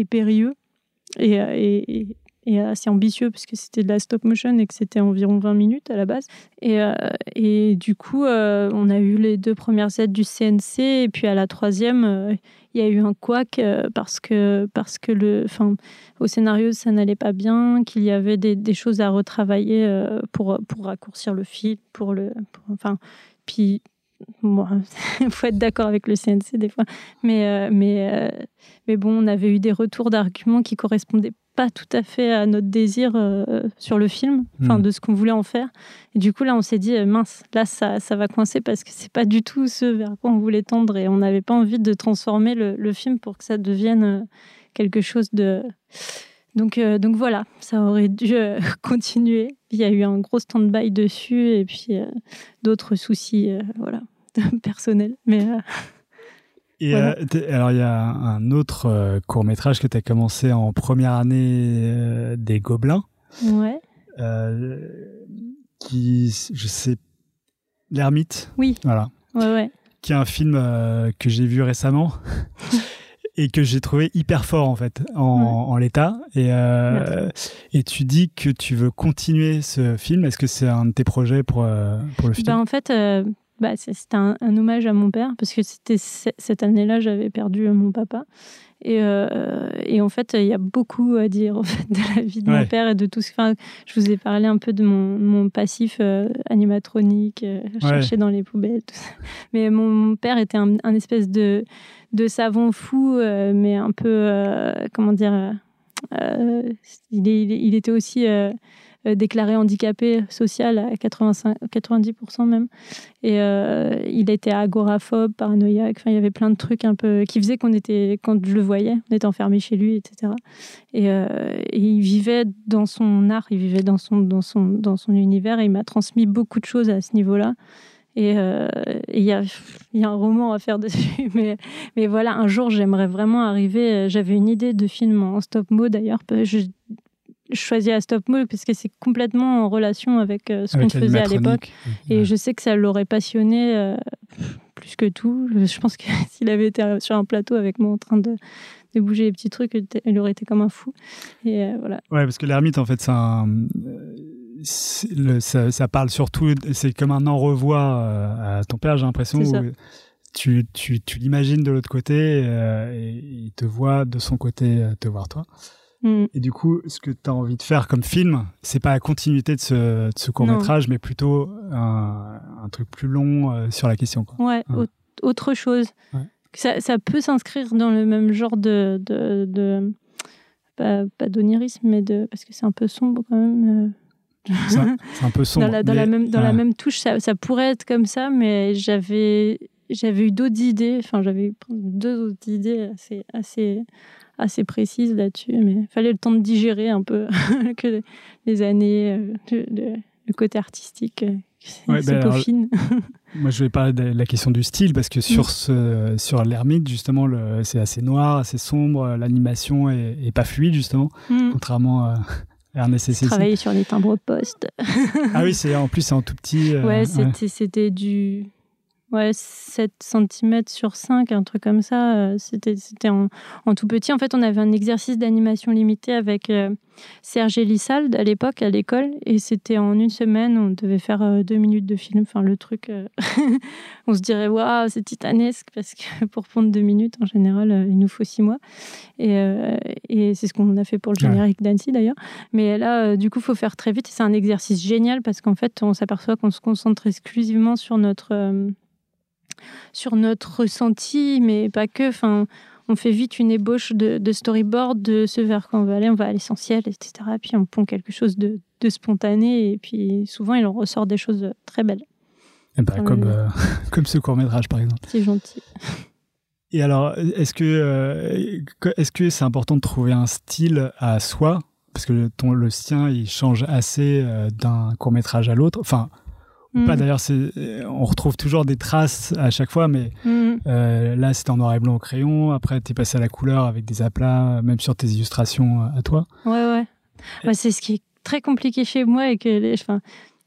périlleux, euh, et- et assez ambitieux, puisque c'était de la stop motion et que c'était environ 20 minutes à la base. Et, euh, et du coup, euh, on a eu les deux premières aides du CNC, et puis à la troisième, euh, il y a eu un couac euh, parce que, parce que le, enfin, au scénario, ça n'allait pas bien, qu'il y avait des, choses à retravailler euh, pour, pour raccourcir le fil, pour le, enfin, puis il [laughs] faut être d'accord avec le CNC des fois, mais, euh, mais, euh, mais bon, on avait eu des retours d'arguments qui correspondaient pas tout à fait à notre désir euh, sur le film, enfin Mm. de ce qu'on voulait en faire. Et du coup, là, on s'est dit, euh, mince, là, ça, ça va coincer parce que c'est pas du tout ce vers quoi on voulait tendre et on n'avait pas envie de transformer le, le film pour que ça devienne euh, quelque chose de. Donc, euh, donc voilà, ça aurait dû euh, [laughs] continuer. Il y a eu un gros stand-by dessus et puis d'autres soucis, voilà, [laughs] personnels. Mais Et Voilà. euh, alors, il y a un autre court métrage que tu as commencé en première année euh, des Gobelins, ouais, euh, qui, je sais, L'Ermite. Oui. Voilà. ouais, ouais. Qui est un film euh, que j'ai vu récemment. [laughs] Et que j'ai trouvé hyper fort en fait en, en l'état et euh, et tu dis que tu veux continuer ce film est-ce que c'est un de tes projets pour euh, pour le futur? Ben, en fait, euh, bah, c'était un, un hommage à mon père parce que c'était ce- cette année-là, j'avais perdu euh, mon papa. Et, euh, et en fait, il y a beaucoup à dire [laughs] en fait, de la vie de Ouais. mon père et de tout ce. Enfin, je vous ai parlé un peu de mon, mon passif euh, animatronique, euh, chercher dans les poubelles, tout ça. Mais mon, mon père était un, un espèce de, de savant fou, mais un peu. comment dire il est- il était aussi. Euh, déclaré handicapé social à 85, 90% même. Et euh, il était agoraphobe, paranoïaque. Il y avait plein de trucs qui faisaient qu'on était, quand je le voyais, on était enfermé chez lui, etc. Et, euh, et il vivait dans son art, il vivait dans son, dans son, dans son univers. Et il m'a transmis beaucoup de choses à ce niveau-là. Et il y, a, y a un roman à faire [laughs] dessus. Mais, mais voilà, un jour, j'aimerais vraiment arriver. J'avais une idée de film en stop-mo d'ailleurs. Je choisis à stop-mo parce que c'est complètement en relation avec euh, ce qu'on faisait à l'époque. l'animatronique. Et Ouais. je sais que ça l'aurait passionné euh, plus que tout. Je pense que [laughs] s'il avait été sur un plateau avec moi en train de, de bouger les petits trucs, il aurait été comme un fou. Et euh, voilà. Ouais, parce que l'ermite, en fait, c'est un, euh, ça, parle surtout, c'est comme un au revoir à ton père, j'ai l'impression. Tu, tu, tu l'imagines de l'autre côté et il te voit de son côté te voir toi. Mm. Et du coup, ce que tu as envie de faire comme film, c'est pas la continuité de ce, ce court métrage, mais plutôt un, un, truc plus long euh, sur la question. Quoi. Ouais, autre chose. Ça, ça, peut s'inscrire dans le même genre de. de, de pas, pas d'onirisme, mais de. Parce que c'est un peu sombre quand même. Euh. C'est un peu [laughs] sombre. dans la, dans la même, dans la même touche, ça, ça, pourrait être comme ça, mais j'avais, j'avais eu d'autres idées. Enfin, j'avais eu deux autres idées assez, assez, assez précise là-dessus, mais il fallait le temps de digérer un peu [laughs] que les années, euh, le côté artistique. Euh, ouais, ben peaufine. [laughs] moi, je vais parler de la question du style parce que sur, ce, sur l'ermite, justement, c'est assez noir, assez sombre, l'animation est, pas fluide, justement, mm. contrairement à [laughs] RNSS. Travailler sur les timbres poste. ah oui, c'est en plus, c'est en tout petit. Euh, ouais, c'était du ouais, 7 cm sur 5, un truc comme ça. Euh, c'était c'était en, tout petit. En fait, on avait un exercice d'animation limité avec euh, Serge Elissalde à l'époque à l'école. Et c'était en une semaine, on devait faire euh, deux minutes de film. Enfin, le truc, [laughs] on se dirait, waouh, c'est titanesque parce que [laughs] pour prendre deux minutes, en général, il nous faut six mois. Et, et c'est ce qu'on a fait pour le générique d'Annecy d'ailleurs. Mais là, du coup, il faut faire très vite. Et c'est un exercice génial parce qu'en fait, on s'aperçoit qu'on se concentre exclusivement sur notre sur notre ressenti, mais pas que. Enfin, on fait vite une ébauche de, storyboard de ce vers quoi on va aller, on va à l'essentiel, etc. Et puis on pond quelque chose de, spontané, et puis souvent il en ressort des choses très belles. Eh ben, comme, euh, [laughs] comme ce court métrage par exemple. C'est gentil. Et alors, est-ce que euh, est-ce que c'est important de trouver un style à soi? Parce que le, ton, le sien il change assez euh, d'un court métrage à l'autre. Enfin, pas mm. d'ailleurs, on retrouve toujours des traces à chaque fois, mais mm. euh, là c'était en noir et blanc au crayon. Après, tu es passé à la couleur avec des aplats, même sur tes illustrations euh, à toi. Ouais, ouais. C'est ce qui est très compliqué chez moi et que enfin,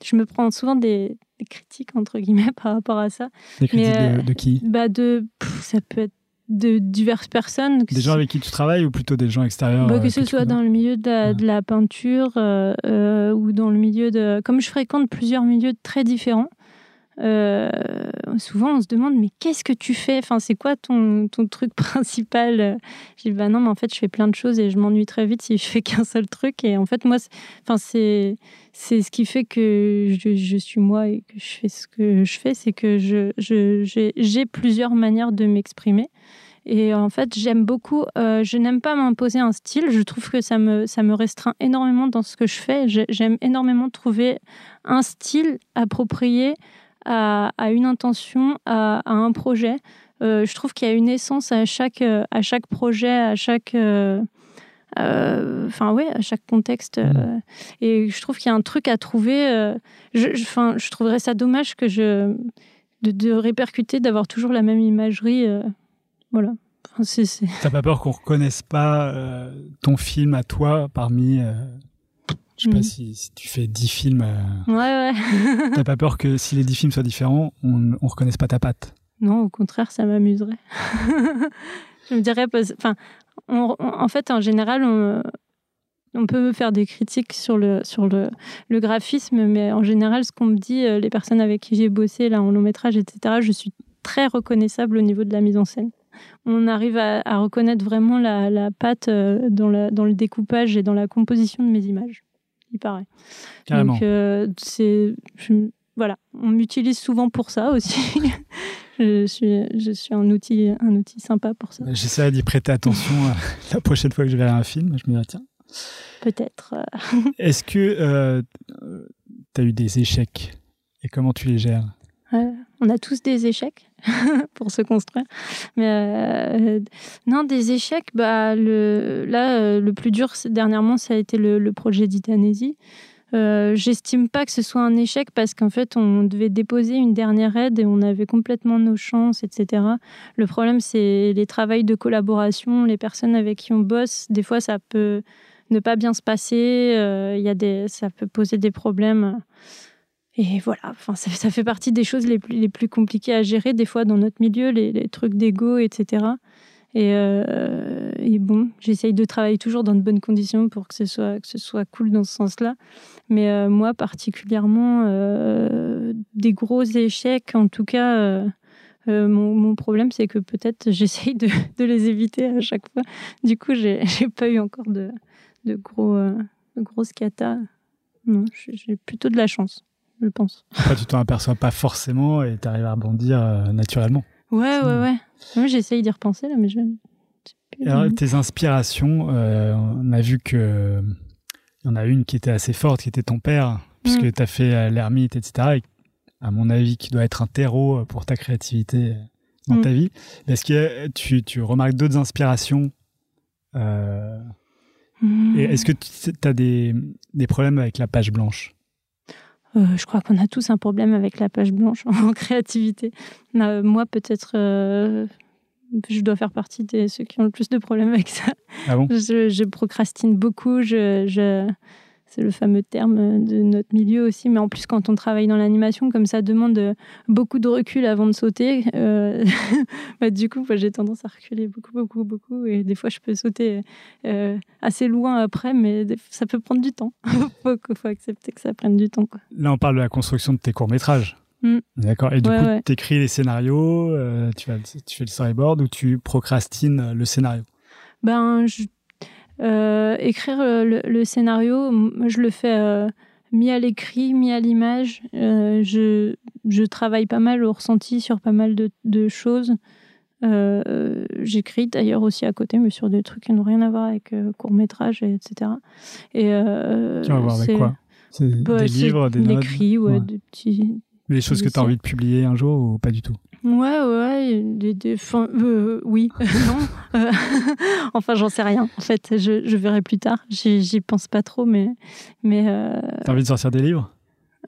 je me prends souvent des, critiques entre guillemets [laughs] par rapport à ça. Des critiques de, de, qui? Bah de, ça peut être de diverses personnes. Des gens avec qui tu travailles ou plutôt des gens extérieurs bah, Que euh, ce soit dans le milieu de la, peinture euh, euh, ou dans le milieu de... Comme je fréquente plusieurs milieux très différents, souvent on se demande mais qu'est-ce que tu fais? Enfin c'est quoi ton, truc [laughs] principal? Je dis bah non mais en fait je fais plein de choses et je m'ennuie très vite si je fais qu'un seul truc. Et en fait moi enfin c'est c'est ce qui fait que je, je, suis moi et que je fais ce que je fais c'est que je j'ai plusieurs manières de m'exprimer. Et en fait, j'aime beaucoup, euh, je n'aime pas m'imposer un style, je trouve que ça me, ça me restreint énormément dans ce que je fais. J'aime énormément trouver un style approprié à, à une intention, à, à un projet. Euh, je trouve qu'il y a une essence à chaque, à chaque projet, à chaque... Euh, enfin ouais à chaque contexte mmh. et je trouve qu'il y a un truc à trouver je, je, je trouverais ça dommage que je de, de répercuter d'avoir toujours la même imagerie voilà. T'as pas peur qu'on reconnaisse pas euh, ton film à toi parmi. Euh, je sais pas mm. si, tu fais 10 films. Euh, ouais, ouais. [laughs] T'as pas peur que si les 10 films soient différents, on, on reconnaisse pas ta patte? Non, au contraire, ça m'amuserait. [laughs] je me dirais, enfin, en fait, en général, on, on peut faire des critiques sur le, sur le, le graphisme, mais en général, ce qu'on me dit, les personnes avec qui j'ai bossé là en long métrage, etc., je suis très reconnaissable au niveau de la mise en scène on arrive à, reconnaître vraiment la, la patte euh, dans, le découpage et dans la composition de mes images, il paraît. Carrément. Donc, euh, c'est, voilà, on m'utilise souvent pour ça aussi. [laughs] je, suis, je suis un outil, un outil sympa pour ça. J'essaierai d'y prêter attention euh, [laughs] la prochaine fois que je verrai un film. Je me dirai, tiens. Peut-être. Est-ce que tu as eu des échecs? Et comment tu les gères? On a tous des échecs. [laughs] pour se construire. Mais euh, non, des échecs, bah, le, là, euh, le plus dur dernièrement, ça a été le, projet d'Itanésie. Euh, J'estime pas que ce soit un échec parce qu'en fait, on devait déposer une dernière aide et on avait complètement nos chances, etc. Le problème, c'est les travails de collaboration, les personnes avec qui on bosse. Des fois, ça peut ne pas bien se passer. Y a des, ça peut poser des problèmes. Et voilà, enfin, ça, fait partie des choses les plus, compliquées à gérer, des fois dans notre milieu, les, trucs d'ego, etc. Et, euh, et bon, j'essaye de travailler toujours dans de bonnes conditions pour que ce soit, cool dans ce sens-là. Mais euh, moi, particulièrement, euh, des gros échecs, en tout cas, mon, problème, c'est que peut-être [laughs] j'essaye de, les éviter à chaque fois. Du coup, j'ai [laughs] pas eu encore de, de, gros, de grosses catas. Non, j'ai plutôt de la chance, je pense. Après, tu t'en aperçois pas forcément et tu arrives à rebondir euh, naturellement. Ouais, ouais, ouais. Moi, j'essaye d'y repenser, là, mais je. alors, tes inspirations, euh, on a vu que il y en a une qui était assez forte, qui était ton père, puisque Mm. tu as fait euh, l'ermite, etc. Et à mon avis, qui doit être un terreau pour ta créativité dans Mm. ta vie. Est-ce que tu, tu remarques d'autres inspirations euh. Et est-ce que tu as des, des problèmes avec la page blanche? Euh, je crois qu'on a tous un problème avec la page blanche [laughs] en créativité. Euh, moi, peut-être, euh, je dois faire partie de ceux qui ont le plus de problèmes avec ça. Ah bon? Je, je procrastine beaucoup. Je, je- c'est le fameux terme de notre milieu aussi. Mais en plus, quand on travaille dans l'animation, comme ça demande euh, beaucoup de recul avant de sauter, euh, [laughs] bah, du coup, j'ai tendance à reculer beaucoup, beaucoup, beaucoup. Et des fois, je peux sauter euh, assez loin après, mais ça peut prendre du temps. [laughs] faut, faut accepter que ça prenne du temps. Quoi. Là, on parle de la construction de tes courts-métrages. Mm. D'accord. Et du Ouais, coup, ouais. tu écris les scénarios, euh, tu, vas- tu fais le storyboard ou tu procrastines le scénario? Ben, je- euh, écrire euh, le, le scénario, je le fais euh, mis à l'écrit, mis à l'image. Euh, je, je travaille pas mal au ressenti sur pas mal de, de choses. J'écris d'ailleurs aussi à côté, mais sur des trucs qui n'ont rien à voir avec court métrage, et etc. Et Tu vas voir avec quoi? Bah, Des livres, des de notes? l'écrit, ouais, Ouais. des petits, Des choses que tu as envie de publier un jour ou pas du tout? Ouais, ouais, des, des, enfin, euh, oui, [laughs] non. Euh, [laughs] enfin, j'en sais rien. En fait, je, je verrai plus tard. J'y pense pas trop, mais. mais euh, Tu as envie de sortir des livres?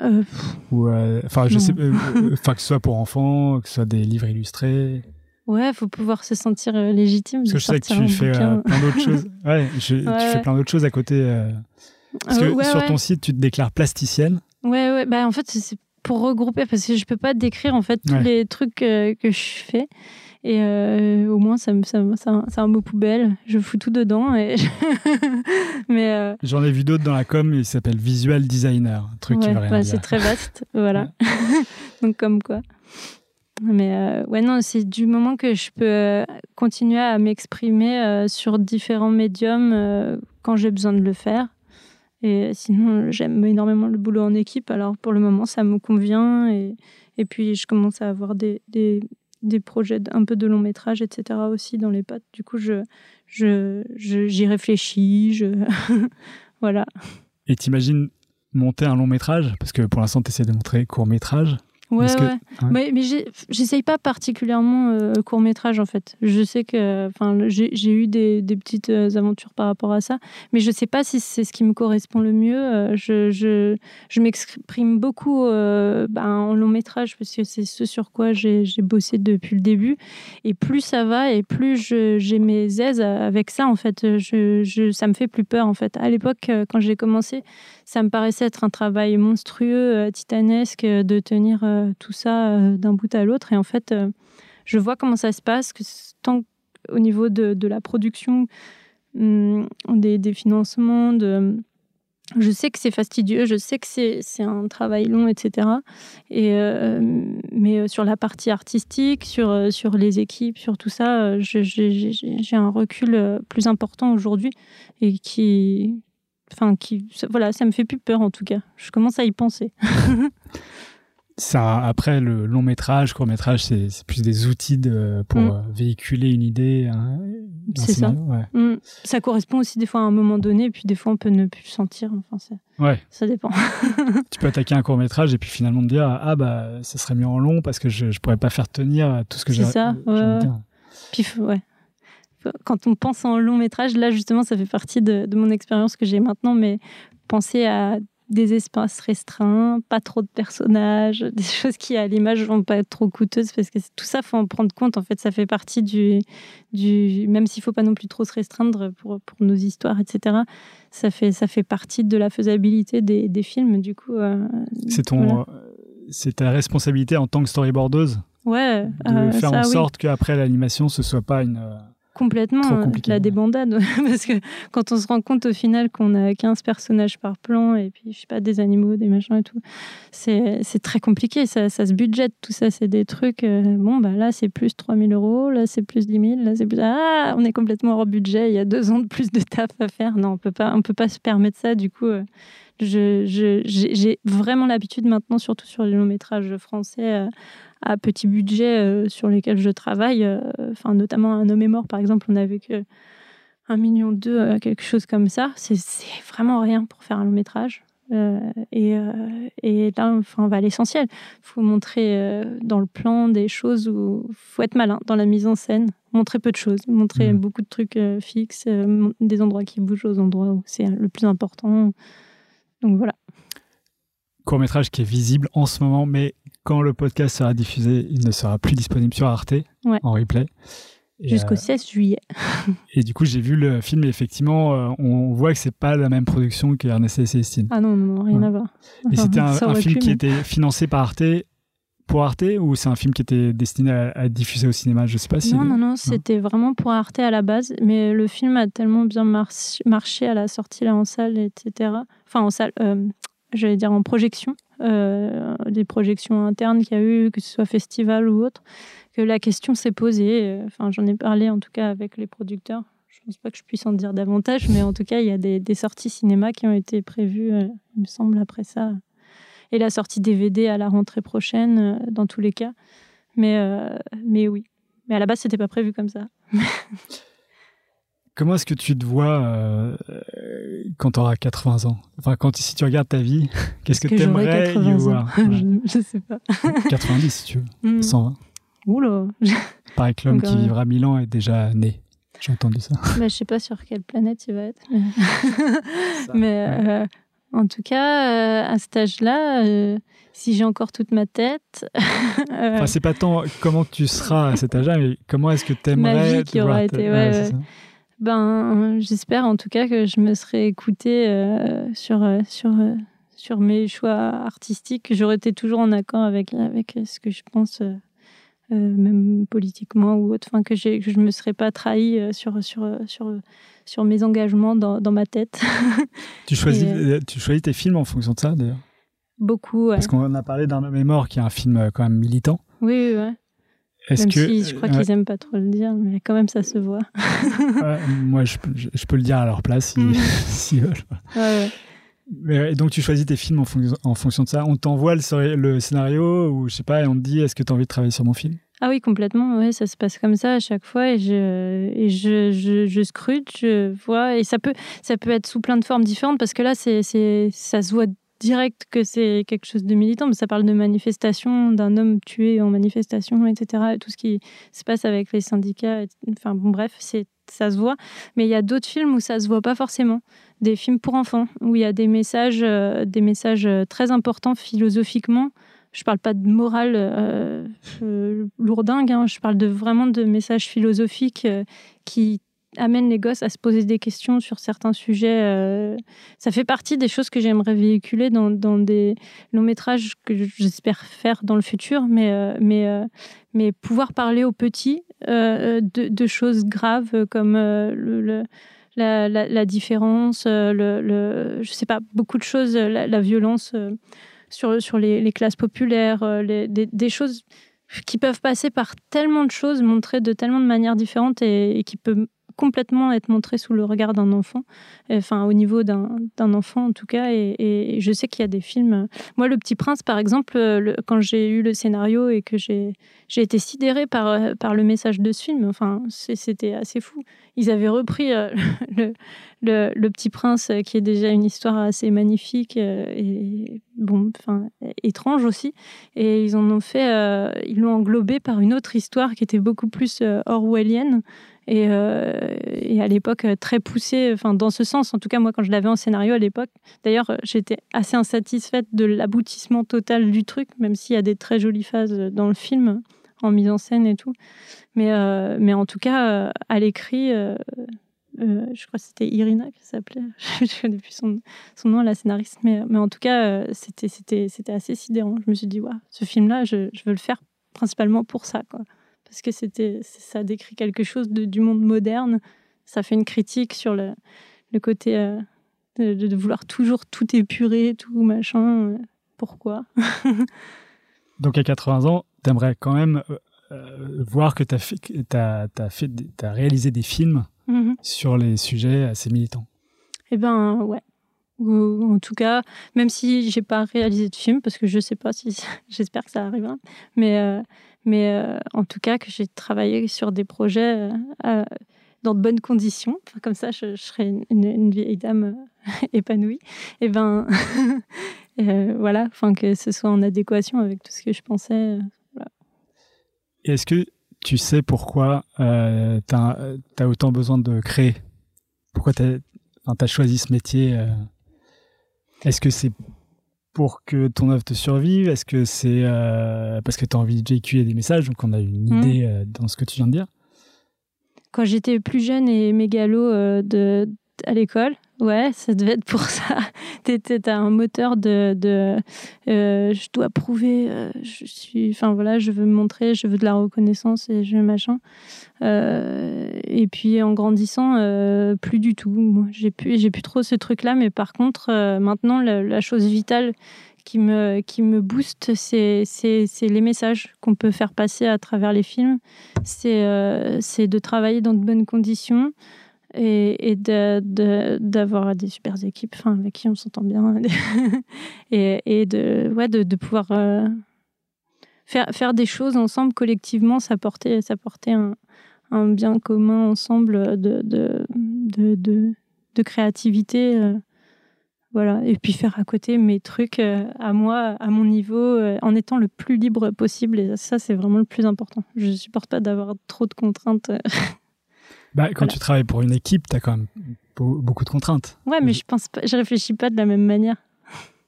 euh, ou enfin je Non. sais [laughs] enfin que ce soit pour enfants que ce soit des livres illustrés ouais, faut pouvoir se sentir légitime. parce que je sais que tu fais plein d'autres choses ouais, je- tu Ouais, fais plein d'autres choses à côté parce que ouais, sur ton site tu te déclares plasticienne Ouais, ouais. Bah, en fait, c'est pour regrouper parce que je peux pas décrire en fait tous Ouais. les trucs euh, que je fais. Et euh, au moins, ça, ça, c'est un, mot poubelle. Je fous tout dedans. Et [laughs] mais euh, j'en ai vu d'autres dans la com il s'appelle visual designer un truc Ouais, bah, c'est très vaste, [laughs] voilà. [laughs] Donc comme quoi. Mais euh, ouais, non, c'est du moment que je peux continuer à m'exprimer sur différents médiums quand j'ai besoin de le faire. Et sinon, j'aime énormément le boulot en équipe. Alors pour le moment, ça me convient. Et, et puis, je commence à avoir des, des, projets un peu de long métrage, etc. aussi dans les pattes. Du coup, je, je- j'y réfléchis. Je... [laughs] voilà. et t'imagines monter un long métrage? Parce que pour l'instant tu essaies de montrer court métrage Ouais, que- ouais. ouais. Mais, mais j'essaye pas particulièrement euh, court métrage en fait. Je sais que, enfin, j'ai eu des, des petites euh, aventures par rapport à ça, mais je sais pas si c'est ce qui me correspond le mieux. Euh, je je, je m'exprime beaucoup euh, ben, en long métrage parce que c'est ce sur quoi j'ai bossé depuis le début. Et plus ça va et plus j'ai mes aises avec ça en fait. Je, je, ça me fait plus peur en fait. À l'époque, quand j'ai commencé, ça me paraissait être un travail monstrueux, titanesque, de tenir euh, tout ça euh, d'un bout à l'autre. Et en fait, euh, je vois comment ça se passe, tant au niveau de, la production, hum, des, financements, de... Je sais que c'est fastidieux, je sais que c'est un travail long, etc. Et, euh, mais sur la partie artistique, sur, sur les équipes, sur tout ça, j'ai un recul plus important aujourd'hui et qui, enfin, qui, voilà, ça me fait plus peur en tout cas. Je commence à y penser. [laughs] Ça, après, le long métrage, court métrage, c'est c'est plus des outils de, pour Mm. euh, véhiculer une idée. un C'est ça. Ouais. Mm. Ça correspond aussi des fois à un moment donné, et puis des fois on peut ne plus le sentir. Enfin, ça, ouais. ça dépend. [laughs] Tu peux attaquer un court métrage et puis finalement te dire ah bah ça serait mieux en long parce que je, je pourrais pas faire tenir tout ce que C'est j'ai. ça, ouais. dire. Puis, ouais. Quand on pense en long métrage, là justement, ça fait partie de, de mon expérience que j'ai maintenant, mais penser à des espaces restreints, pas trop de personnages, [laughs] des choses qui à l'image vont pas être trop coûteuses parce que tout ça faut en prendre compte. En fait, ça fait partie du, du même s'il faut pas non plus trop se restreindre pour, pour nos histoires, etc. Ça fait ça fait partie de la faisabilité des, des films. Du coup, euh, C'est ton, voilà. euh, c'est ta responsabilité en tant que storyboardeuse? Ouais, de euh, faire ça, en oui. sorte qu'après l'animation ce soit pas une, euh, Complètement, compliqué, la débandade. [laughs] Parce que quand on se rend compte au final qu'on a 15 personnages par plan et puis, je sais pas, des animaux, des machins et tout, c'est très compliqué. Ça, ça se budgète, tout ça. C'est des trucs. euh, bon, bah là, c'est plus 3000 euros, là, c'est plus 10 000, là, c'est plus. Ah, on est complètement hors budget. Il y a deux ans de plus de taf à faire. Non, on peut pas, on peut pas se permettre ça. Du coup, euh, je- je- j'ai j'ai vraiment l'habitude maintenant, surtout sur les longs métrages français. euh, à petit budget euh, sur lesquels je travaille, euh, enfin notamment un homme est mort par exemple, on avait que un million deux, euh, quelque chose comme ça. C'est vraiment rien pour faire un long métrage. Euh, et, euh, et là, enfin, on va à l'essentiel. Il faut montrer euh, dans le plan des choses où il faut être malin dans la mise en scène, montrer peu de choses, montrer Mhm. beaucoup de trucs fixes, des endroits qui bougent aux endroits où c'est le plus important. Donc voilà. Court métrage qui est visible en ce moment, mais quand le podcast sera diffusé, il ne sera plus disponible sur Arte Ouais. en replay. Et, Jusqu'au euh, 16 juillet. [laughs] et du coup, j'ai vu le film et effectivement, euh, on voit que c'est pas la même production que Ernest et Célestine. Ah non, non, rien Ouais. à voir. Et Enfin, c'était un, film pu, qui mais- était financé par Arte pour Arte ou c'est un film qui était destiné à, à diffuser au cinéma? Je sais pas si. Non, non, non, c'était vraiment pour Arte à la base, mais le film a tellement bien march- marché à la sortie là en salle, etc. Enfin, en salle, euh, j'allais dire en projection, euh, des projections internes qu'il y a eu, que ce soit festival ou autre, que la question s'est posée. Enfin, j'en ai parlé en tout cas avec les producteurs. Je pense pas que je puisse en dire davantage, mais en tout cas, il y a des, des sorties cinéma qui ont été prévues, euh, il me semble, après ça. Et la sortie DVD à la rentrée prochaine, euh, dans tous les cas. Mais, euh, mais oui. Mais à la base, c'était pas prévu comme ça. [laughs] Comment est-ce que tu te vois euh, quand tu auras 80 ans? Enfin, quand si tu regardes ta vie, [laughs] qu'est-ce que, tu aimerais 80 y ans [laughs] voir? Ouais. je, je sais pas. [laughs] 90 si tu veux, Hmm. 120. Oula. Pareil que l'homme qui vivra 1000 ans est déjà né. J'ai entendu ça. Bah, je sais pas sur quelle planète il va être. Mais, mais, ouais. euh, en tout cas, euh, à cet âge-là, euh, si j'ai encore toute ma tête, Enfin, c'est pas tant comment tu seras à cet âge-là, mais comment est-ce que tu aimerais vie qui aura été, ouais, ouais. Ben, j'espère en tout cas que je me serais écoutée euh, sur, euh, sur, euh, sur mes choix artistiques, que j'aurais été toujours en accord avec, avec ce que je pense, euh, même politiquement ou autre, enfin, que, que je ne me serais pas trahie sur, sur, sur, sur mes engagements dans, dans ma tête. [laughs] Tu choisis, Et, tu choisis tes films en fonction de ça, d'ailleurs? Beaucoup, ouais. Parce qu'on a parlé d'un homme est mort, qui est un film quand même militant. Oui, oui, ouais. Est-ce que si je crois euh, qu'ils aiment pas trop le dire, mais quand même ça se voit. [laughs] moi, je, peux- je- je peux le dire à leur place si- Mm. [laughs] s'ils veulent. Ouais, ouais. Mais, et donc, tu choisis tes films en, fonction- en fonction de ça. On t'envoie le, scé- le scénario ou je sais pas, et on te dit est-ce que tu as envie de travailler sur mon film? Ah oui, complètement. Ouais, ça se passe comme ça à chaque fois et je, et je, je, je scrute, je vois. Et ça peut, ça peut être sous plein de formes différentes parce que là, c'est, ça se voit direct que c'est quelque chose de militant. Mais ça parle de manifestation, d'un homme tué en manifestation, etc. Et tout ce qui se passe avec les syndicats. Enfin, bon, bref, c'est, ça se voit. Mais il y a d'autres films où ça se voit pas forcément. Des films pour enfants, où il y a des messages, euh, des messages euh, très importants philosophiquement. Je parle pas de morale euh, euh, lourdingue, hein. je parle de, vraiment de messages philosophiques qui amènent les gosses à se poser des questions sur certains sujets. euh. Ça fait partie des choses que j'aimerais véhiculer dans, dans des longs métrages que j'espère faire dans le futur, mais, euh, mais, euh, mais pouvoir parler aux petits de, choses graves comme la, différence, le, le- je sais pas, beaucoup de choses, la, violence sur, sur les, classes populaires, des, choses qui peuvent passer par tellement de choses, montrées de tellement de manières différentes et, et qui peuvent complètement être montrées sous le regard d'un enfant, enfin au niveau d'un enfant en tout cas. Et, je sais qu'il y a des films. Moi, Le Petit Prince, par exemple, euh, quand j'ai eu le scénario et que j'ai été sidérée par, euh, par le message de ce film, enfin, c'était assez fou. Ils avaient repris euh, [laughs] le, le, Petit Prince, euh, qui est déjà une histoire assez magnifique euh, et bon, enfin étrange aussi, et ils fait, euh, ils l'ont englobé par une autre histoire qui était beaucoup plus euh, orwellienne et, euh, et à l'époque euh, très poussée, enfin dans ce sens. En tout cas, moi, quand je l'avais en scénario à l'époque, d'ailleurs, euh, j'étais assez insatisfaite de l'aboutissement total du truc, même s'il y a des très jolies phases dans le film en mise en scène et tout. Mais, mais en tout cas, à l'écrit, je crois que c'était Irina qui s'appelait, [laughs] je connais plus son, son nom, la scénariste, mais, mais en tout cas, c'était, c'était, assez sidérant. Je me suis dit, waouh, ce film-là, je, je veux le faire principalement pour ça. Quoi. Parce que c'était ça décrit quelque chose de, du monde moderne. Ça fait une critique sur le, le côté euh, de, de, vouloir toujours tout épurer, tout machin. pourquoi? [laughs] Donc à 80 ans, t'aimerais quand même euh, voir que tu as, as, fait, réalisé des films mm-hmm. sur les sujets assez militants. Eh ben ouais. Ou, en tout cas, même si j'ai pas réalisé de film, parce que je sais pas si, [laughs] j'espère que ça arrivera, mais, euh, mais euh, en tout cas que j'ai travaillé sur des projets dans de bonnes conditions. comme ça, je, serai une, vieille dame [laughs] épanouie. Et eh ben, [laughs] voilà, enfin que ce soit en adéquation avec tout ce que je pensais. Est-ce que tu sais pourquoi euh, tu as, autant besoin de créer? Pourquoi tu as, choisi ce métier euh? Est-ce que c'est pour que ton œuvre te survive? Est-ce que c'est euh, parce que tu as envie de véhiculer des messages Donc on a une mmh. idée dans ce que tu viens de dire? Quand j'étais plus jeune et mégalo de, à l'école, Ouais, ça devait être pour ça. [laughs] T'as un moteur de, de euh, je dois prouver, euh, je suis, enfin voilà, je veux me montrer, je veux de la reconnaissance et je veux machin. Euh, et puis en grandissant, plus du tout. J'ai plus, j'ai plus trop ce truc-là, mais par contre, maintenant, la, chose vitale qui me, qui me booste, c'est, c'est, les messages qu'on peut faire passer à travers les films. C'est, c'est de travailler dans de bonnes conditions et, et d'avoir des super équipes enfin, avec qui on s'entend bien [laughs] et, de, ouais, de, pouvoir euh, faire, faire des choses ensemble collectivement, s'apporter un, un bien commun ensemble de, de, de, créativité. Euh, voilà, et puis faire à côté mes trucs euh, à moi, à mon niveau, en étant le plus libre possible. Et ça, c'est vraiment le plus important. Je supporte pas d'avoir trop de contraintes [laughs] bah, quand tu travailles pour une équipe, tu as quand même beaucoup de contraintes. Ouais, mais je pense pas, je réfléchis pas de la même manière.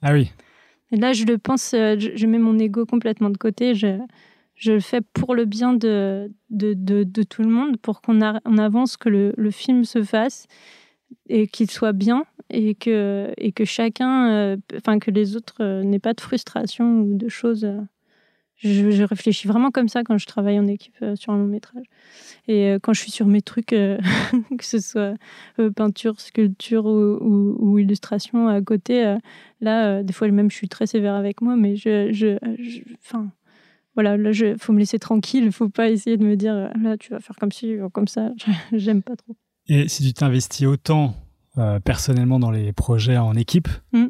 Ah oui. Et là, je le pense, euh, je, mets mon ego complètement de côté. Je, je le fais pour le bien de, de, de, tout le monde, pour qu'on on avance, que le, le, film se fasse et qu'il soit bien et que, et que chacun, euh, enfin, que les autres euh, n'aient pas de frustration ou de choses je, réfléchis vraiment comme ça quand je travaille en équipe euh, sur un long métrage. Et euh, quand je suis sur mes trucs, euh, [laughs] que ce soit peinture, sculpture ou, illustration à côté, là, des fois même, je suis très sévère avec moi, mais je, je, enfin, voilà, là, il faut me laisser tranquille. Il faut pas essayer de me dire, là, tu vas faire comme ci comme ça. [laughs] J'aime pas trop. Et si tu t'investis autant personnellement dans les projets en équipe, mmh.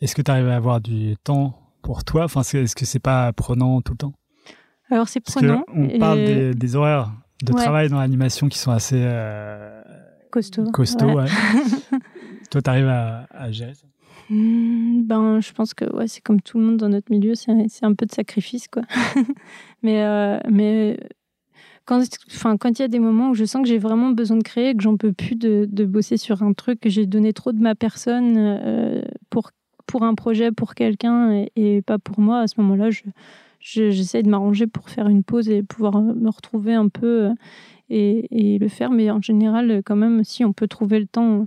est-ce que tu arrives à avoir du temps pour toi Enfin, est-ce que c'est pas prenant tout le temps? Alors c'est prenant. on parle des, horaires de travail dans l'animation qui sont assez euh, costauds. Costaud, [laughs] toi, tu arrives à, gérer ça? Hmm, ben, je pense que ouais, c'est comme tout le monde dans notre milieu, c'est un peu de sacrifice, quoi. [laughs] mais, euh, mais quand, enfin, quand il y a des moments où je sens que j'ai vraiment besoin de créer, que j'en peux plus de, de, bosser sur un truc, que j'ai donné trop de ma personne euh, pour pour un projet, pour quelqu'un et, pas pour moi, à ce moment-là, je, j'essaie de m'arranger pour faire une pause et pouvoir euh, me retrouver un peu euh, et, le faire. Mais en général, quand même, si on peut trouver le temps,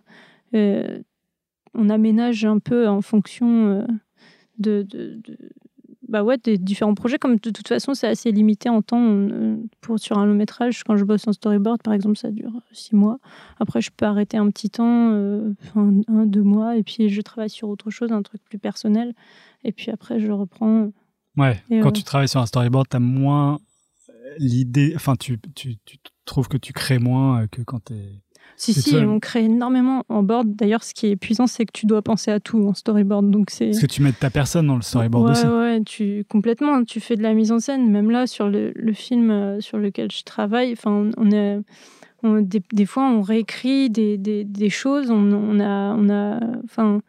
euh, on aménage un peu en fonction de, de, bah ouais, des différents projets. Comme de toute façon, c'est assez limité en temps. Euh, pour, sur un long métrage, quand je bosse en storyboard, par exemple, ça dure six mois. Après, je peux arrêter un petit temps, euh, un, deux mois, et puis je travaille sur autre chose, un truc plus personnel. Et puis après, je reprends. Ouais, quand tu travailles sur un storyboard, tu as moins l'idée. Enfin, tu, tu, tu, trouves que tu crées moins que quand tu es si, si, on crée énormément en board. D'ailleurs, ce qui est épuisant, c'est que tu dois penser à tout en storyboard. Donc c'est... Parce que tu mets ta personne dans le storyboard aussi. Ouais, tu, complètement. Tu fais de la mise en scène. Même là, sur le, le film euh, sur lequel je travaille, enfin, on, est. On, des, fois, on réécrit des, des, des choses. On, on, a, on a, enfin,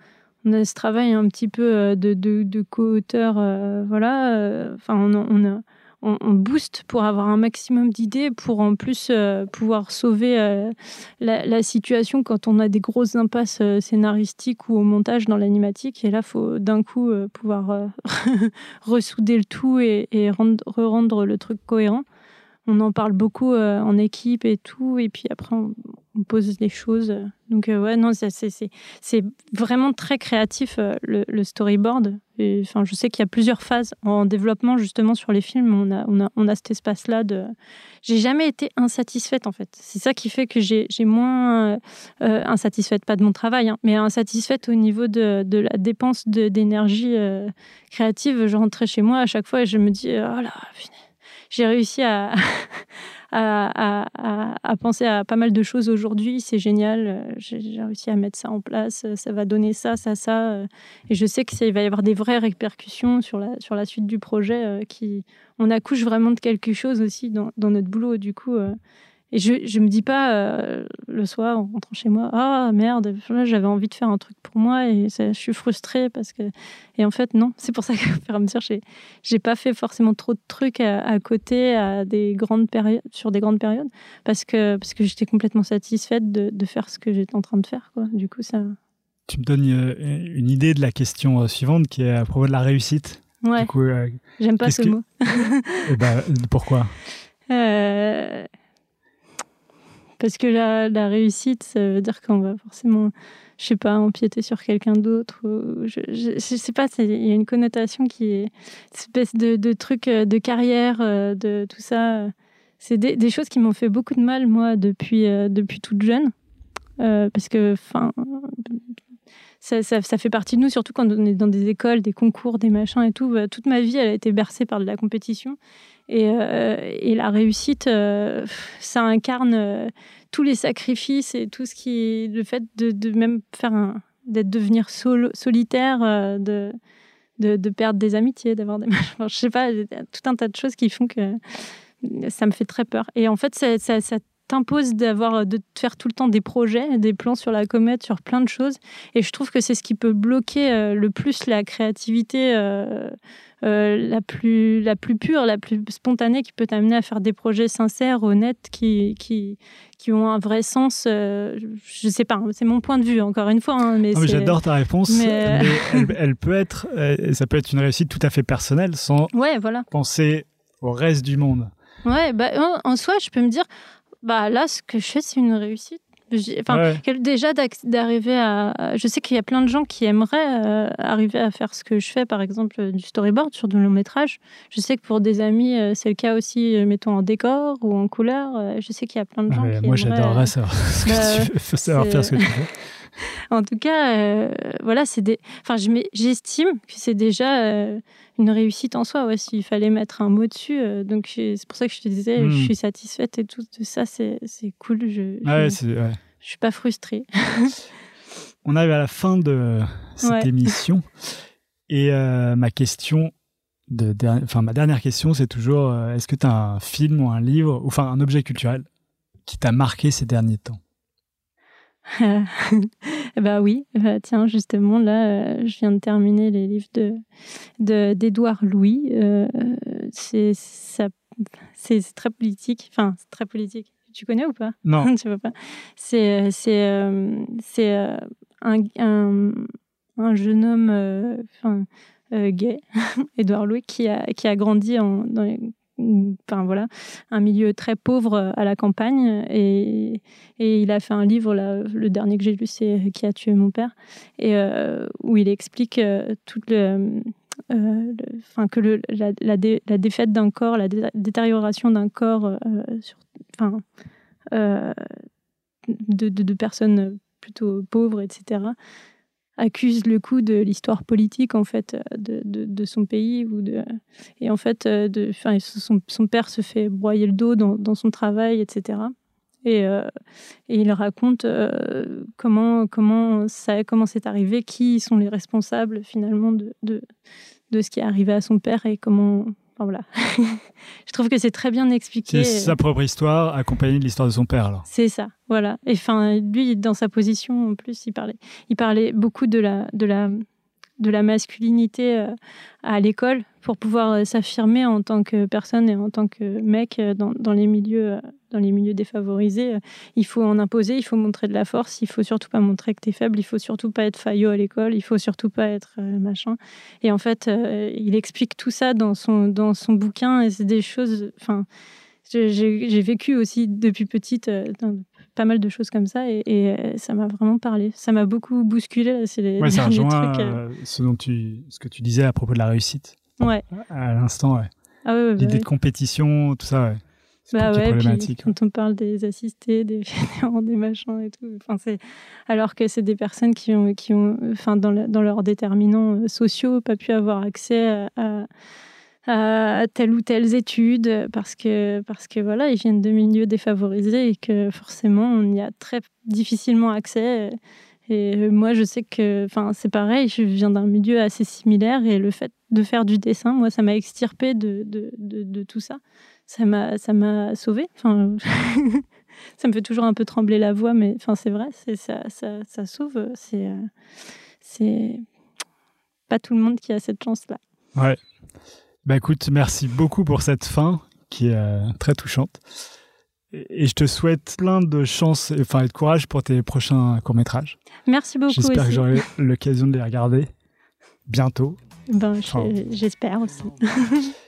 on a ce travail un petit peu euh, de, de, de co-auteur, euh, voilà. Enfin, on, on a, on, booste pour avoir un maximum d'idées, pour en plus euh, pouvoir sauver euh, la, situation quand on a des grosses impasses euh, scénaristiques ou au montage dans l'animatique. Et là, faut d'un coup pouvoir [laughs] ressouder le tout et, re-rendre le truc cohérent. On en parle beaucoup en équipe et tout. Et puis après, on pose les choses. Donc, euh, ouais, non, c'est- vraiment très créatif, euh, le, storyboard. Enfin, je sais qu'il y a plusieurs phases en développement, justement, sur les films. On a, on a, cet espace-là. J'ai jamais été insatisfaite, en fait. C'est ça qui fait que j'ai moins. euh, euh, insatisfaite, pas de mon travail, hein, mais insatisfaite au niveau de, de la dépense d'énergie euh, créative. Je rentrais chez moi à chaque fois et je me dis, oh là, j'ai réussi [laughs] à, à, à- penser à pas mal de choses aujourd'hui. C'est génial. Euh, J'ai réussi à mettre ça en place. Euh, Ça va donner ça, ça, ça. Euh, Et je sais qu'il va y avoir des vraies répercussions sur la, sur la suite du projet. qui, on accouche vraiment de quelque chose aussi dans, dans notre boulot. Du coup, et je ne me dis pas euh, le soir en rentrant chez moi, ah merde, là, j'avais envie de faire un truc pour moi et ça- je suis frustrée parce que. Et en fait, non. C'est pour ça [laughs] qu'au fur et à mesure, j'ai j'ai pas fait forcément trop de trucs à, à côté à des grandes périodes, sur des grandes périodes parce que, parce que j'étais complètement satisfaite de, de faire ce que j'étais en train de faire. Quoi. Du coup, ça. Tu me donnes euh, une idée de la question euh, suivante qui est à propos de la réussite. Ouais, Du coup, euh, j'aime pas ce que- mot. [laughs] eh ben, pourquoi? Euh, Parce que la, réussite, ça veut dire qu'on va forcément, je sais pas, empiéter sur quelqu'un d'autre. Je, je, sais pas, il y a une connotation qui est une espèce de, de truc euh, de carrière, euh, de tout ça. C'est des, choses qui m'ont fait beaucoup de mal, moi, depuis, euh, depuis toute jeune. Parce que, enfin, ça, fait partie de nous, surtout quand on est dans des écoles, des concours, des machins et tout. Toute ma vie, elle a été bercée par de la compétition. Et, euh, la réussite, euh, ça incarne euh, tous les sacrifices et tout ce qui. Le fait de, même faire un. d'être devenir solitaire, de, perdre des amitiés, d'avoir des. [laughs] Enfin, je sais pas, tout un tas de choses qui font que ça me fait très peur. Et en fait, ça t'impose d'avoir de faire tout le temps des projets, des plans sur la comète, sur plein de choses. Et je trouve que c'est ce qui peut bloquer euh, le plus la créativité euh, euh, la plus la plus pure, la plus spontanée, qui peut t'amener à faire des projets sincères, honnêtes, qui qui, qui ont un vrai sens. euh, je sais pas, hein, c'est mon point de vue encore une fois. hein, mais c'est- J'adore ta réponse, mais- mais, [laughs] elle, elle peut être, euh, ça peut être une réussite tout à fait personnelle sans Ouais, voilà. penser au reste du monde. Ouais, bah, en, en soi, je peux me dire, bah là, ce que je fais, c'est une réussite. Enfin, Ouais. déjà d'arriver à. Je sais qu'il y a plein de gens qui aimeraient euh, arriver à faire ce que je fais, par exemple, euh, du storyboard sur du long métrage. Je sais que pour des amis, euh, c'est le cas aussi, mettons en décor ou en couleur. Je sais qu'il y a plein de gens mais qui moi, j'adorerais savoir, [laughs] bah, savoir faire ce que tu fais. [laughs] [laughs] En tout cas, euh, voilà, c'est des. Enfin, j'estime que c'est déjà euh, une réussite en soi. Ouais, s'il fallait mettre un mot dessus, euh, donc c'est pour ça que je te disais, Hmm. je suis satisfaite et tout de ça, c'est cool. Je, Ouais, c'est- ouais. je suis pas frustrée. [laughs] On arrive à la fin de cette émission. Et ma question, de, enfin, ma dernière question, c'est toujours est-ce que tu as un film ou un livre, ou enfin un objet culturel qui t'a marqué ces derniers temps? [laughs] Ben oui, Bah, tiens, justement, là, euh, je viens de terminer les livres de de- d'Édouard Louis. Euh, c'est très politique. Enfin, c'est très politique. Tu connais ou pas? Non. [laughs] tu vois pas. C'est euh, euh, un, un, un jeune homme euh, enfin, euh, gay, [laughs] Édouard Louis, qui a qui a grandi en dans les- Enfin voilà, un milieu très pauvre euh, à la campagne et, et il a fait un livre le dernier que j'ai lu c'est Qui a tué mon père? Et euh, où il explique euh, le, euh, que le, la, la, dé- la défaite d'un corps, la dé- détérioration d'un corps, euh, sur, de, de, de personnes plutôt pauvres, etc., accuse le coup de l'histoire politique en fait de, son pays ou de et en fait de enfin son, son père se fait broyer le dos dans, son travail etc et, euh, et il raconte euh, comment comment ça comment c'est arrivé qui sont les responsables finalement de, de de ce qui est arrivé à son père et comment enfin voilà [laughs] je trouve que c'est très bien expliqué C'est sa propre histoire accompagnée de l'histoire de son père, alors. c'est ça, voilà. Et enfin, lui, dans sa position, en plus, il parlait, il parlait beaucoup de la, de la, de la masculinité euh, à l'école pour pouvoir euh, s'affirmer en tant que personne et en tant que mec euh, dans, dans les milieux, dans les milieux défavorisés. Euh, Il faut en imposer, il faut montrer de la force, il faut surtout pas montrer que tu es faible, il faut surtout pas être faillot à l'école, il faut surtout pas être euh, machin. Et en fait, euh, il explique tout ça dans son, dans son bouquin et c'est des choses, enfin, j'ai vécu aussi depuis petite, euh, dans- pas mal de choses comme ça et, et, ça m'a vraiment parlé. Ça m'a beaucoup bousculé. C'est les Ouais, ça derniers rejoint trucs. ce, dont tu, ce que tu disais à propos de la réussite. Ouais. À l'instant, ouais. Ah ouais, ouais, bah L'idée ouais. de compétition, tout ça, ouais. Bah ouais, puis quand on parle des assistés, des [laughs] machins et tout, enfin alors que c'est des personnes qui ont, qui ont, enfin dans, dans leurs déterminants euh, sociaux, pas pu avoir accès à, à- à telle ou telle étude parce que parce que voilà, ils viennent de milieux défavorisés et que forcément on y a très difficilement accès. Et moi, je sais que, enfin, c'est pareil. Je viens d'un milieu assez similaire et le fait de faire du dessin, moi, ça m'a extirpé de, de, de, de tout ça ça m'a ça m'a sauvé enfin [laughs] ça me fait toujours un peu trembler la voix mais enfin c'est vrai c'est ça, ça ça sauve c'est euh, c'est pas tout le monde qui a cette chance là Ouais. Bah écoute, merci beaucoup pour cette fin qui est euh, très touchante. Et je te souhaite plein de chance et, enfin, et de courage pour tes prochains courts-métrages. merci beaucoup J'espère que j'aurai l'occasion de les regarder bientôt. ben, Enfin. j'espère aussi [laughs]